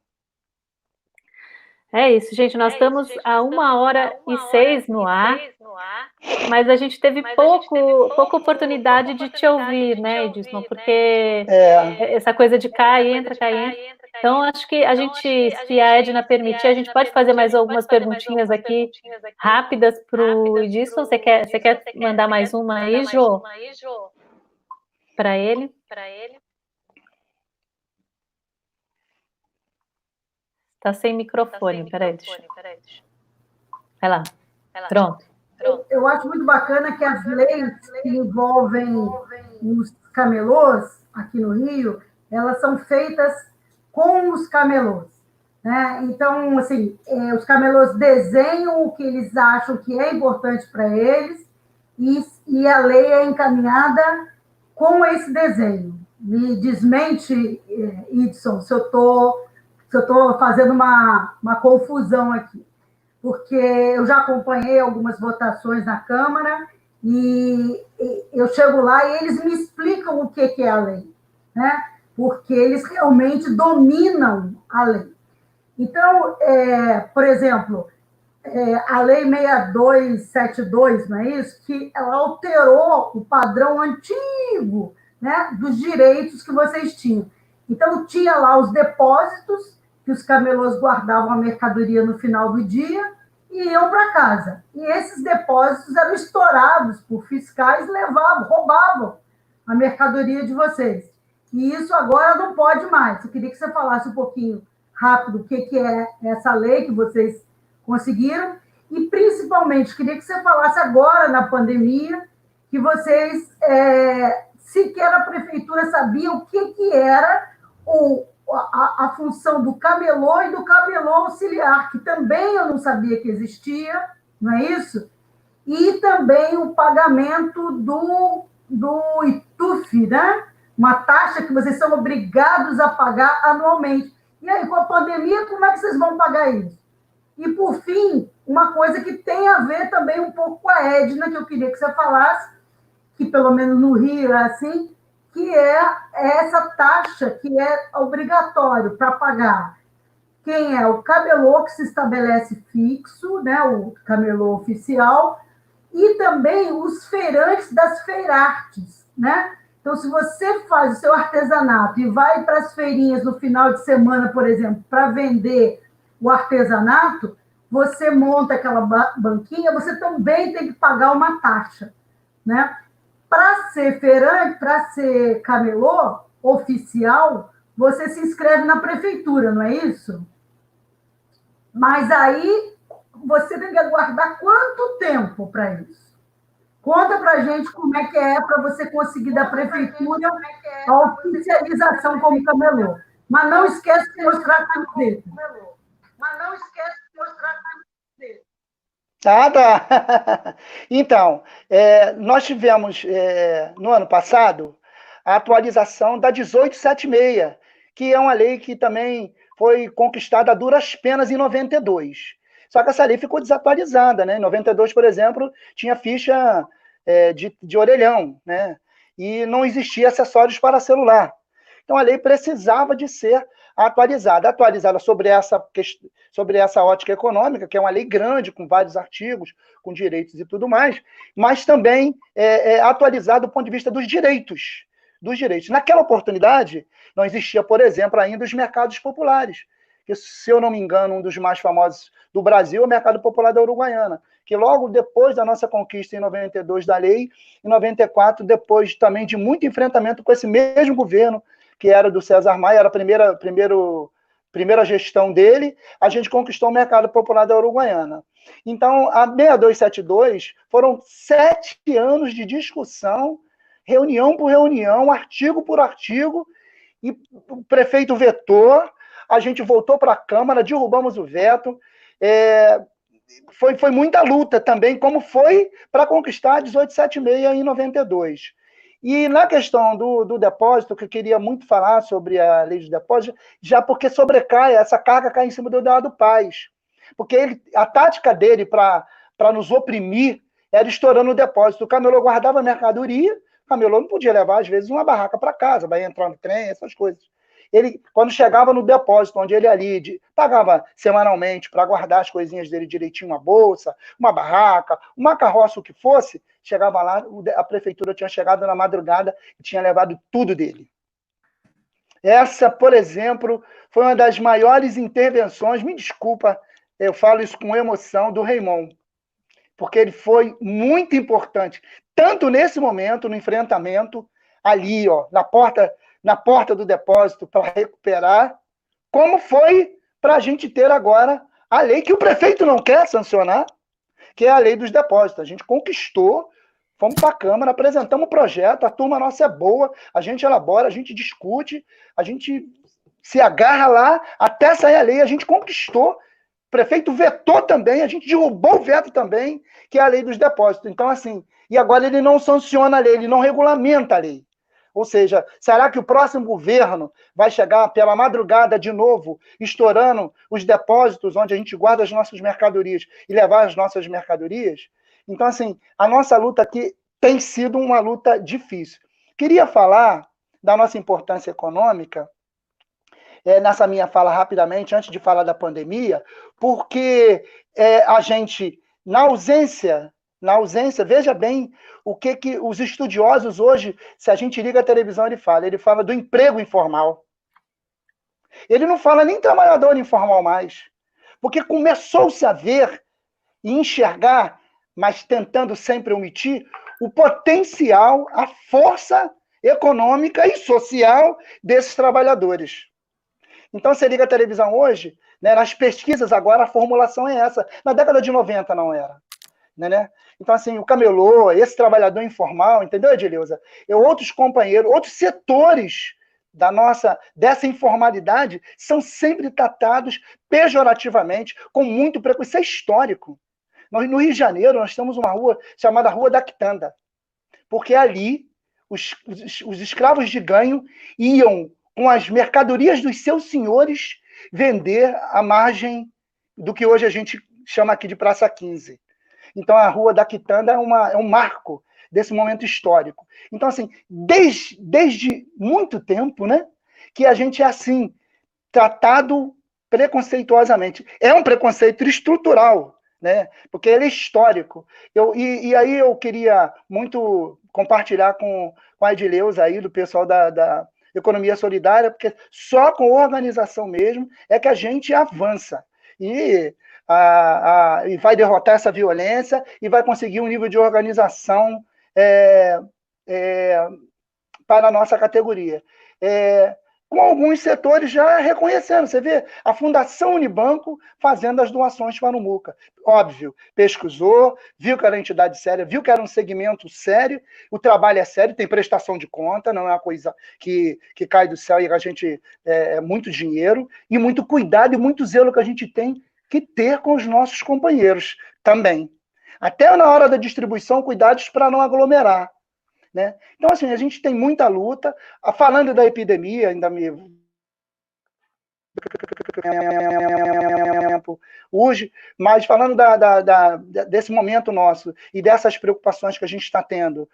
S1: É isso, gente. Nós é estamos gente, a uma hora e seis no ar, mas a gente teve pouco, pouca oportunidade de te ouvir, né, Edson? Porque é. essa coisa de cai, entra, cai, entra. Então, acho que a gente, se a Edna permitir, a gente pode fazer mais algumas perguntinhas aqui rápidas para o Edson. Você quer, você quer mandar mais uma aí, Jô? Para ele? Para ele. Está sem microfone, tá peraí. Deixa... Vai lá. Pronto.
S3: Eu, eu, acho muito bacana que as leis que envolvem os camelôs aqui no Rio, elas são feitas com os camelôs. Né? Então, assim, é, os camelôs desenham o que eles acham que é importante para eles e, e a lei é encaminhada com esse desenho. Me desmente, é, Idson, se eu eu estou fazendo uma, uma confusão aqui, porque eu já acompanhei algumas votações na Câmara e, e eu chego lá e eles me explicam o que, que é a lei, né? Porque eles realmente dominam a lei. Então, é, por exemplo, é, a Lei 6272, não é isso? Que ela alterou o padrão antigo né, dos direitos que vocês tinham. Então, tinha lá os depósitos que os camelôs guardavam a mercadoria no final do dia e iam para casa. E esses depósitos eram estourados por fiscais, levavam, roubavam a mercadoria de vocês. E isso agora não pode mais. Eu queria que você falasse um pouquinho rápido o que, que é essa lei que vocês conseguiram. E, principalmente, queria que você falasse agora, na pandemia, que vocês, é, sequer a prefeitura sabia o que, que era o, a, a, função do camelô e do camelô auxiliar, que também eu não sabia que existia, não é isso? E também o pagamento do, do ITUF, né? Uma taxa que vocês são obrigados a pagar anualmente. E aí, com a pandemia, como é que vocês vão pagar isso? E, por fim, uma coisa que tem a ver também um pouco com a Edna, que eu queria que você falasse, que pelo menos no Rio é assim, que é essa taxa que é obrigatório para pagar. Quem é o camelô que se estabelece fixo, né, o camelô oficial, e também os feirantes das feirartes, né? Então, se você faz o seu artesanato e vai para as feirinhas no final de semana, por exemplo, para vender o artesanato, você monta aquela banquinha, você também tem que pagar uma taxa, né? Para ser feirante, para ser camelô oficial, você se inscreve na prefeitura, não é isso? Mas aí você tem que aguardar quanto tempo para isso? Conta para gente como é que é para você conseguir da prefeitura é a oficialização como camelô. Mas não esquece de mostrar a camiseta. Mas não esquece de mostrar a camiseta.
S4: Ah, tá. Então, é, nós tivemos é, no ano passado a atualização da 1876, que é uma lei que também foi conquistada a duras penas em 92. Só que essa lei ficou desatualizada, né? Em 92, por exemplo, tinha ficha é, de, de orelhão, né? E não existia acessórios para celular. Então a lei precisava de ser atualizada, atualizada sobre essa, sobre essa ótica econômica, que é uma lei grande, com vários artigos, com direitos e tudo mais, mas também é, é, atualizada do ponto de vista dos direitos. Dos direitos. Naquela oportunidade, não existia, por exemplo, ainda os mercados populares, que, se eu não me engano, um dos mais famosos do Brasil é o Mercado Popular da Uruguaiana, que logo depois da nossa conquista em 92 da lei, em 94, depois também de muito enfrentamento com esse mesmo governo, que era do César Maia, era a primeira, primeiro, primeira gestão dele, a gente conquistou o mercado popular da Uruguaiana. Então, a 6272 foram sete anos de discussão, reunião por reunião, artigo por artigo, e o prefeito vetou, a gente voltou para a Câmara, derrubamos o veto. É, foi, foi muita luta também, como foi para conquistar a 1876 em 92. E na questão do, do depósito, que eu queria muito falar sobre a lei de depósito, já porque sobrecai, essa carga cai em cima do Eduardo Paz. Porque ele, a tática dele para nos oprimir era estourando o depósito. O camelô guardava mercadoria, o camelô não podia levar, às vezes, uma barraca para casa, vai entrar no trem, essas coisas. Ele, quando chegava no depósito, onde ele ali de, pagava semanalmente para guardar as coisinhas dele direitinho, uma bolsa, uma barraca, uma carroça, o que fosse, chegava lá, a prefeitura tinha chegado na madrugada e tinha levado tudo dele. Essa, por exemplo, foi uma das maiores intervenções, me desculpa, eu falo isso com emoção, do Raimon, porque ele foi muito importante, tanto nesse momento, no enfrentamento, ali, ó, na porta, na porta do depósito para recuperar, como foi para a gente ter agora a lei que o prefeito não quer sancionar, que é a lei dos depósitos. A gente conquistou, fomos para a Câmara, apresentamos o projeto, a turma nossa é boa, a gente elabora, a gente discute, a gente se agarra lá até sair a lei, a gente conquistou. O prefeito vetou também, a gente derrubou o veto também, que é a lei dos depósitos. Então, assim, e agora ele não sanciona a lei, ele não regulamenta a lei. Ou seja, será que o próximo governo vai chegar pela madrugada de novo, estourando os depósitos onde a gente guarda as nossas mercadorias e levar as nossas mercadorias? Então, assim, a nossa luta aqui tem sido uma luta difícil. Queria falar da nossa importância econômica, é, nessa minha fala rapidamente, antes de falar da pandemia, porque é, a gente, na ausência na ausência, veja bem o que, que os estudiosos hoje, se a gente liga a televisão, ele fala. Ele fala do emprego informal. Ele não fala nem trabalhador informal mais. Porque começou-se a ver e enxergar, mas tentando sempre omitir, o potencial, a força econômica e social desses trabalhadores. Então, você liga a televisão hoje, né, nas pesquisas agora a formulação é essa. Na década de 90 não era. Né, né? Então, assim, o camelô, esse trabalhador informal, entendeu, Edileuza? E outros companheiros, outros setores da nossa dessa informalidade são sempre tratados pejorativamente, com muito preconceito. Isso é histórico. Nós, no Rio de Janeiro, nós temos uma rua chamada Rua da Quitanda, porque ali os, os, os escravos de ganho iam com as mercadorias dos seus senhores vender à margem do que hoje a gente chama aqui de Praça 15. Então, a Rua da Quitanda é, uma, é um marco desse momento histórico. Então, assim, desde, desde muito tempo, né, que a gente é assim, tratado preconceituosamente. É um preconceito estrutural, né, porque ele é histórico. Eu, e, e aí eu queria muito compartilhar com, com a Edileuza aí, do pessoal da, da economia solidária, porque só com organização mesmo é que a gente avança. E a, a, e vai derrotar essa violência e vai conseguir um nível de organização é, é, para a nossa categoria. É, com alguns setores já reconhecendo. Você vê a Fundação Unibanco fazendo as doações para o MUCA. Óbvio, pesquisou, viu que era entidade séria, viu que era um segmento sério, o trabalho é sério, tem prestação de conta, não é uma coisa que, que cai do céu e a gente é, é muito dinheiro, e muito cuidado e muito zelo que a gente tem que ter com os nossos companheiros também. Até na hora da distribuição, cuidados para não aglomerar. Né? Então, assim, a gente tem muita luta. Ah, falando da epidemia, ainda me. Hoje, mas falando da, da, da, desse momento nosso e dessas preocupações que a gente está tendo,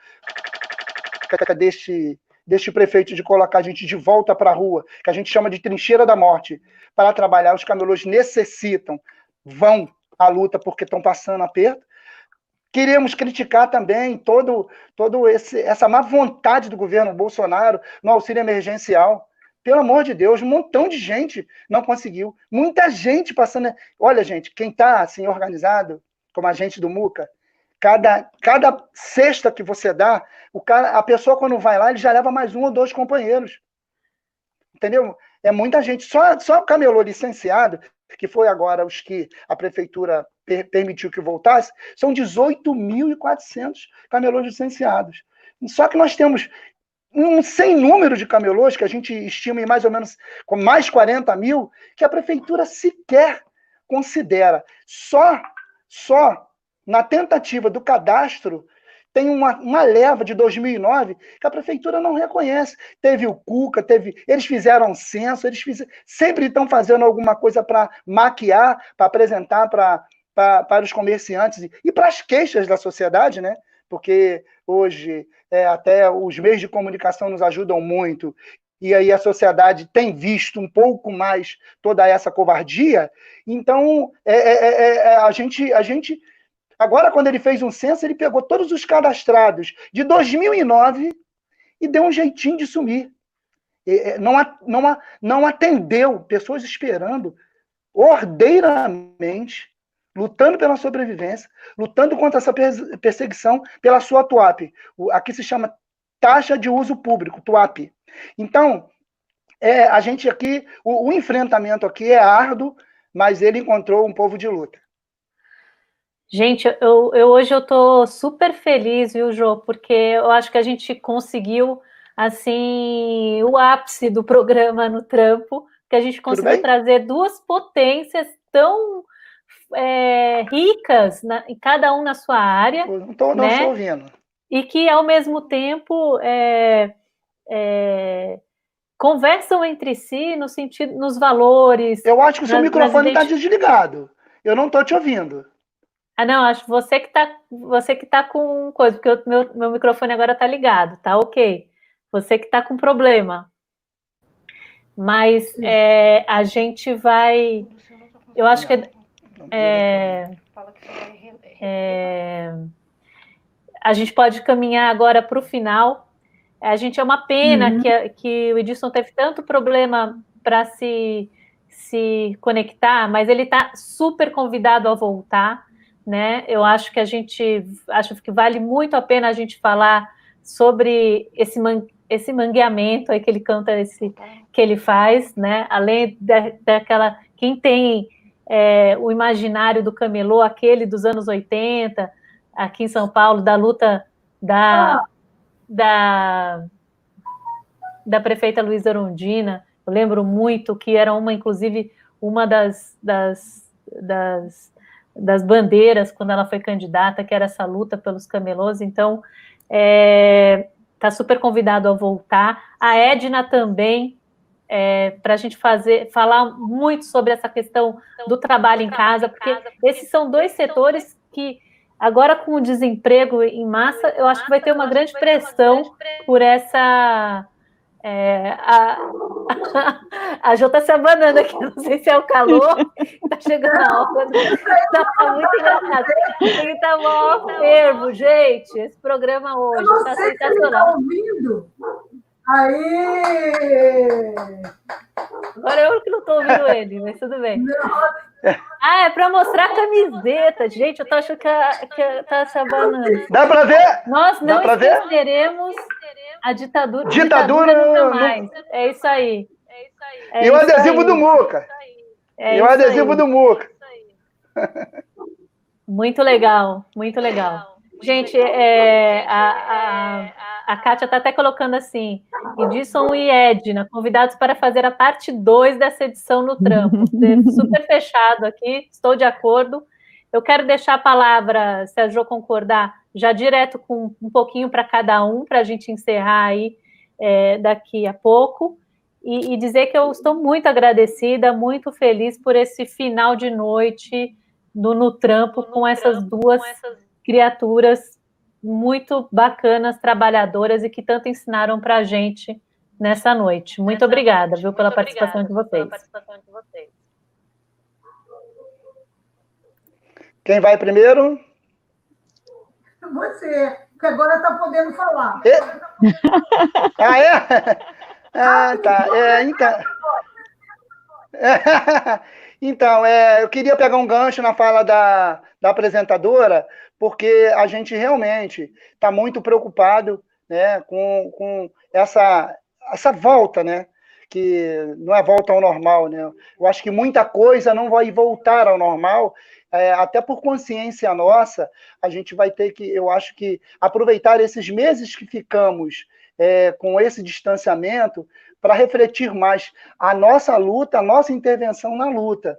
S4: deste, deste prefeito de colocar a gente de volta para a rua, que a gente chama de trincheira da morte, para trabalhar, os camelôs necessitam, vão à luta porque estão passando aperto. Queremos criticar também todo, todo esse, essa má vontade do governo Bolsonaro no auxílio emergencial. Pelo amor de Deus, um montão de gente não conseguiu. Muita gente passando. Olha, gente, quem está assim organizado, como a gente do Muca, cada, cada cesta que você dá, o cara, a pessoa, quando vai lá, ele já leva mais um ou dois companheiros. Entendeu? É muita gente. Só, só o camelô licenciado, que foi agora os que a prefeitura per, permitiu que voltasse, são 18.400 camelôs licenciados. Só que nós temos um sem número de camelôs, que a gente estima em mais ou menos com mais 40 mil, que a prefeitura sequer considera. Só, só na tentativa do cadastro, tem uma, uma leva de 2009 que a prefeitura não reconhece. Teve o Cuca, teve, eles fizeram censo, eles fizeram, sempre estão fazendo alguma coisa para maquiar, para apresentar para para os comerciantes e, e para as queixas da sociedade, né? Porque hoje é, até os meios de comunicação nos ajudam muito e aí a sociedade tem visto um pouco mais toda essa covardia. Então é, é, é, é a gente a gente Agora, quando ele fez um censo, ele pegou todos os cadastrados de 2009 e deu um jeitinho de sumir. Não, não, não atendeu pessoas esperando ordeiramente, lutando pela sobrevivência, lutando contra essa perseguição pela sua TUAP. Aqui se chama taxa de uso público, TUAP. Então, é, a gente aqui, o, o enfrentamento aqui é árduo, mas ele encontrou um povo de luta.
S1: Gente, eu, eu hoje eu tô super feliz, viu, Jô? Porque eu acho que a gente conseguiu assim o ápice do programa no trampo, que a gente conseguiu trazer duas potências tão é, ricas, na, cada um na sua área.
S4: não estou né? ouvindo.
S1: E que, ao mesmo tempo, é, é, conversam entre si no sentido, nos valores.
S4: Eu acho que o seu microfone está desligado. Eu não estou te ouvindo.
S1: Ah, não, acho você que tá, você que tá com coisa, porque meu, meu microfone agora tá ligado, tá ok. Você que tá com problema. Mas é, a gente vai. Eu acho que. É, é, a gente pode caminhar agora para o final. A gente é uma pena uhum. que, que o Edson teve tanto problema para se, se conectar, mas ele está super convidado a voltar né? Eu acho que a gente acho que vale muito a pena a gente falar sobre esse man, esse mangueamento aí que ele canta esse que ele faz, né? Além da, daquela quem tem é, o imaginário do camelô, aquele dos anos 80, aqui em São Paulo, da luta da, ah. da, da prefeita Luísa Rondina, eu lembro muito que era uma, inclusive, uma das, das, das das bandeiras quando ela foi candidata, que era essa luta pelos camelôs. Então, está é, tá super convidado a voltar. A Edna também, é, para a gente fazer, falar muito sobre essa questão do trabalho em casa, porque esses são dois setores que agora com o desemprego em massa, eu acho que vai ter uma grande pressão por essa é, a, a, Jô tá se abanando aqui, não sei se é o calor, tá chegando a hora. Tá, tá muito engraçado. Ele tá mó fervo, gente. Esse programa hoje tá sensacional. Tá ouvindo.
S3: Aí!
S1: Agora eu que não estou ouvindo ele, mas tudo bem. Ah, é para mostrar a camiseta. Gente, eu tô achando que, a, que tá se abanando.
S4: Dá para ver?
S1: Nós não esqueceremos a ditadura. Ditadura, ditadura nunca mais. É isso aí. É isso aí.
S4: É e o adesivo aí. do Muca. É e o adesivo aí. do Muca.
S1: Muito legal, muito legal. Gente, é, a, a, a Kátia está até colocando assim, Edson e Edna, convidados para fazer a parte 2 dessa edição no trampo. Super fechado aqui, estou de acordo. Eu quero deixar a palavra, se a Jo concordar, já direto com um pouquinho para cada um, para a gente encerrar aí é, daqui a pouco. E, e dizer que eu estou muito agradecida, muito feliz por esse final de noite no, no trampo no com essas duas com essas... criaturas muito bacanas, trabalhadoras e que tanto ensinaram para a gente nessa noite. Muito nessa obrigada, noite. viu, pela participação, de vocês. participação de vocês.
S4: Quem vai primeiro?
S3: Você, que agora está podendo falar.
S4: É? ah, é? Ah, tá. É, então. Então, é, eu queria pegar um gancho na fala da, da apresentadora, porque a gente realmente está muito preocupado né, com, com essa, essa volta, né? Que não é volta ao normal, né? Eu acho que muita coisa não vai voltar ao normal, é, até por consciência nossa, a gente vai ter que, eu acho que, aproveitar esses meses que ficamos é, com esse distanciamento para refletir mais a nossa luta, a nossa intervenção na luta.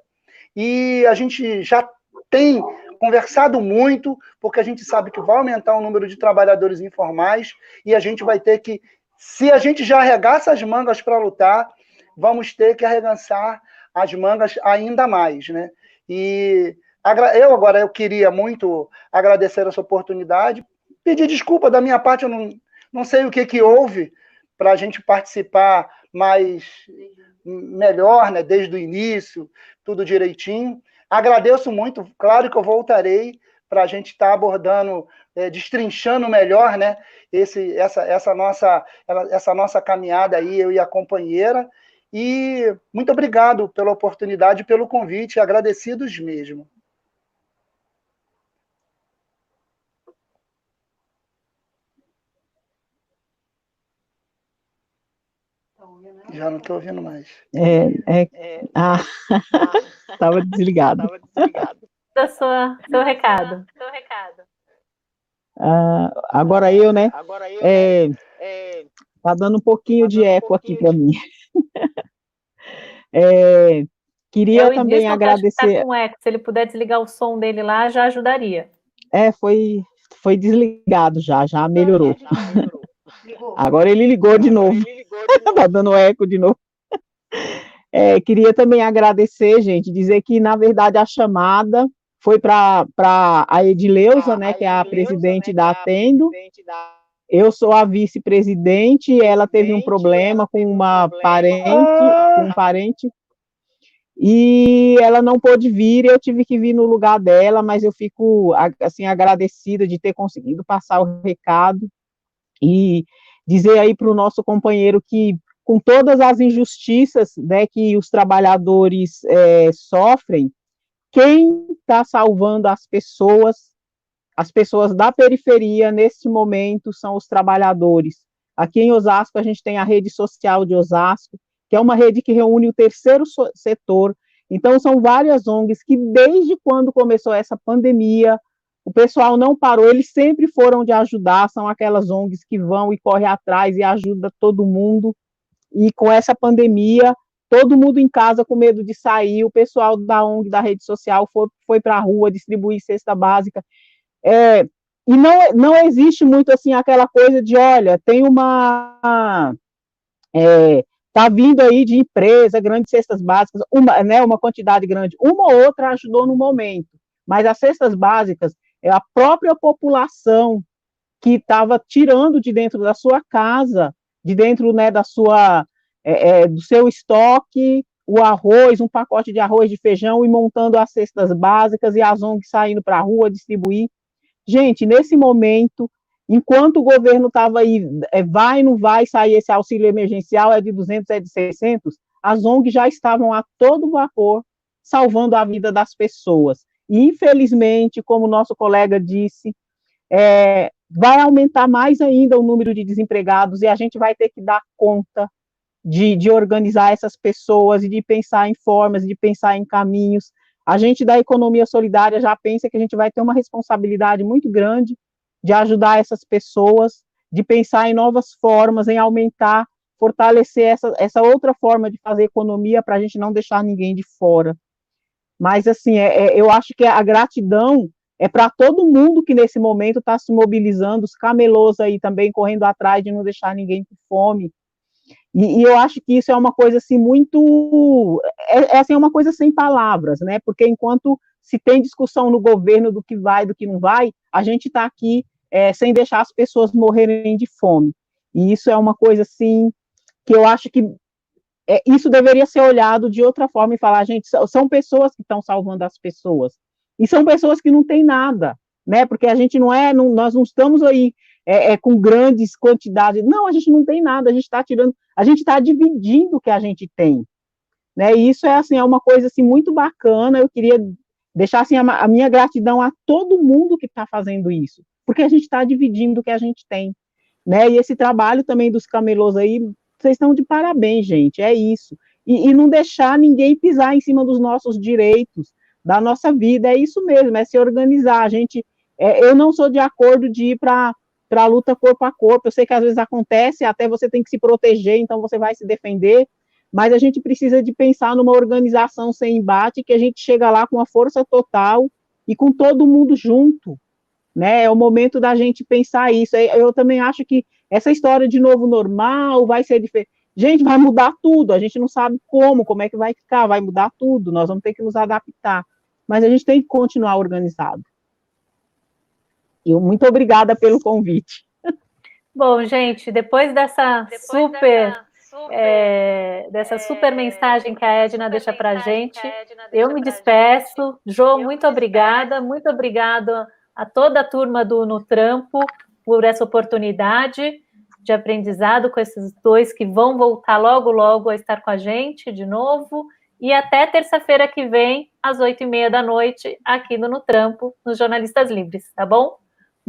S4: E a gente já tem conversado muito, porque a gente sabe que vai aumentar o número de trabalhadores informais e a gente vai ter que, se a gente já arregaça as mangas para lutar, vamos ter que arregaçar as mangas ainda mais, né? E eu agora eu queria muito agradecer essa oportunidade, pedir desculpa da minha parte, eu não, não sei o que que houve para a gente participar mais melhor, né, desde o início, tudo direitinho. Agradeço muito, claro que eu voltarei para a gente estar tá abordando, é, destrinchando melhor, né, esse, essa, essa, nossa, essa nossa caminhada aí, eu e a companheira. E muito obrigado pela oportunidade, pelo convite, agradecidos mesmo. Já não estou ouvindo mais.
S2: É, é, ah, estava desligado. Estava desligado.
S1: Da sua, seu recado. Seu recado.
S2: Ah, agora eu, né? Agora eu, é, né? É, tá dando um pouquinho tá de eco um aqui para mim. é, queria eu também agradecer.
S1: Tá com eco. Se ele puder desligar o som dele lá, já ajudaria.
S2: É, foi, foi desligado já, já melhorou. Já melhorou. Agora ele ligou de novo. Está dando eco de novo. É, queria também agradecer, gente, dizer que, na verdade, a chamada foi para a Edileuza, né, que é a presidente né, da é Atendo. Eu sou a vice-presidente, ela teve um problema com uma parente, com um parente, e ela não pôde vir, eu tive que vir no lugar dela, mas eu fico, assim, agradecida de ter conseguido passar o recado, e dizer aí para o nosso companheiro que, com todas as injustiças né, que os trabalhadores é, sofrem, quem está salvando as pessoas, as pessoas da periferia neste momento são os trabalhadores. Aqui em Osasco, a gente tem a rede social de Osasco, que é uma rede que reúne o terceiro setor. Então, são várias ONGs que, desde quando começou essa pandemia, o pessoal não parou, eles sempre foram de ajudar, são aquelas ONGs que vão e correm atrás e ajuda todo mundo. E com essa pandemia, todo mundo em casa com medo de sair, o pessoal da ONG, da rede social, foi, foi para a rua distribuir cesta básica. É, e não, não existe muito assim aquela coisa de, olha, tem uma. É, tá vindo aí de empresa, grandes cestas básicas, uma, né, uma quantidade grande, uma ou outra ajudou no momento, mas as cestas básicas, é a própria população que estava tirando de dentro da sua casa, de dentro né, da sua, é, é, do seu estoque, o arroz, um pacote de arroz, de feijão, e montando as cestas básicas e as ONGs saindo para a rua distribuir. Gente, nesse momento, enquanto o governo estava aí, é, vai, não vai sair esse auxílio emergencial, é de 200, é de 600, as ONGs já estavam a todo vapor salvando a vida das pessoas. Infelizmente, como nosso colega disse, é, vai aumentar mais ainda o número de desempregados e a gente vai ter que dar conta de, de organizar essas pessoas e de pensar em formas, de pensar em caminhos. A gente da economia solidária já pensa que a gente vai ter uma responsabilidade muito grande de ajudar essas pessoas, de pensar em novas formas, em aumentar, fortalecer essa, essa outra forma de fazer economia para a gente não deixar ninguém de fora. Mas, assim, é, é, eu acho que a gratidão é para todo mundo que nesse momento está se mobilizando, os camelôs aí também correndo atrás de não deixar ninguém com fome. E, e, eu acho que isso é uma coisa assim muito é, é assim, é uma coisa sem palavras, né? Porque enquanto se tem discussão no governo do que vai, do que não vai, a gente está aqui é, sem deixar as pessoas morrerem de fome. E isso é uma coisa assim que eu acho que é, isso deveria ser olhado de outra forma e falar, gente, são pessoas que estão salvando as pessoas. E são pessoas que não têm nada, né? Porque a gente não é, não, nós não estamos aí é, é, com grandes quantidades. Não, a gente não tem nada, a gente está tirando, a gente está dividindo o que a gente tem. Né? E isso é assim, é uma coisa assim muito bacana. Eu queria deixar assim a, a minha gratidão a todo mundo que está fazendo isso, porque a gente está dividindo o que a gente tem. Né? E esse trabalho também dos camelôs aí, vocês estão de parabéns, gente. É isso. E, e não deixar ninguém pisar em cima dos nossos direitos, da nossa vida. É isso mesmo, é se organizar. A gente, é, eu não sou de acordo de ir para para a luta corpo a corpo. Eu sei que às vezes acontece, até você tem que se proteger, então você vai se defender, mas a gente precisa de pensar numa organização sem embate, que a gente chega lá com a força total e com todo mundo junto, né? É o momento da gente pensar isso. Eu também acho que essa história de novo normal vai ser diferente. Gente, vai mudar tudo, a gente não sabe como, como é que vai ficar, vai mudar tudo, nós vamos ter que nos adaptar, mas a gente tem que continuar organizado. E muito obrigada pelo convite.
S1: Bom, gente, depois dessa depois super, dessa super, é, dessa é, super mensagem que a Edna deixa para a gente, eu me despeço. Jô, muito obrigada, muito obrigada a toda a turma do No Trampo por essa oportunidade de aprendizado com esses dois que vão voltar logo, logo a estar com a gente de novo. E até terça-feira que vem, às oito e meia da noite, aqui no No Trampo, nos Jornalistas Livres, tá bom?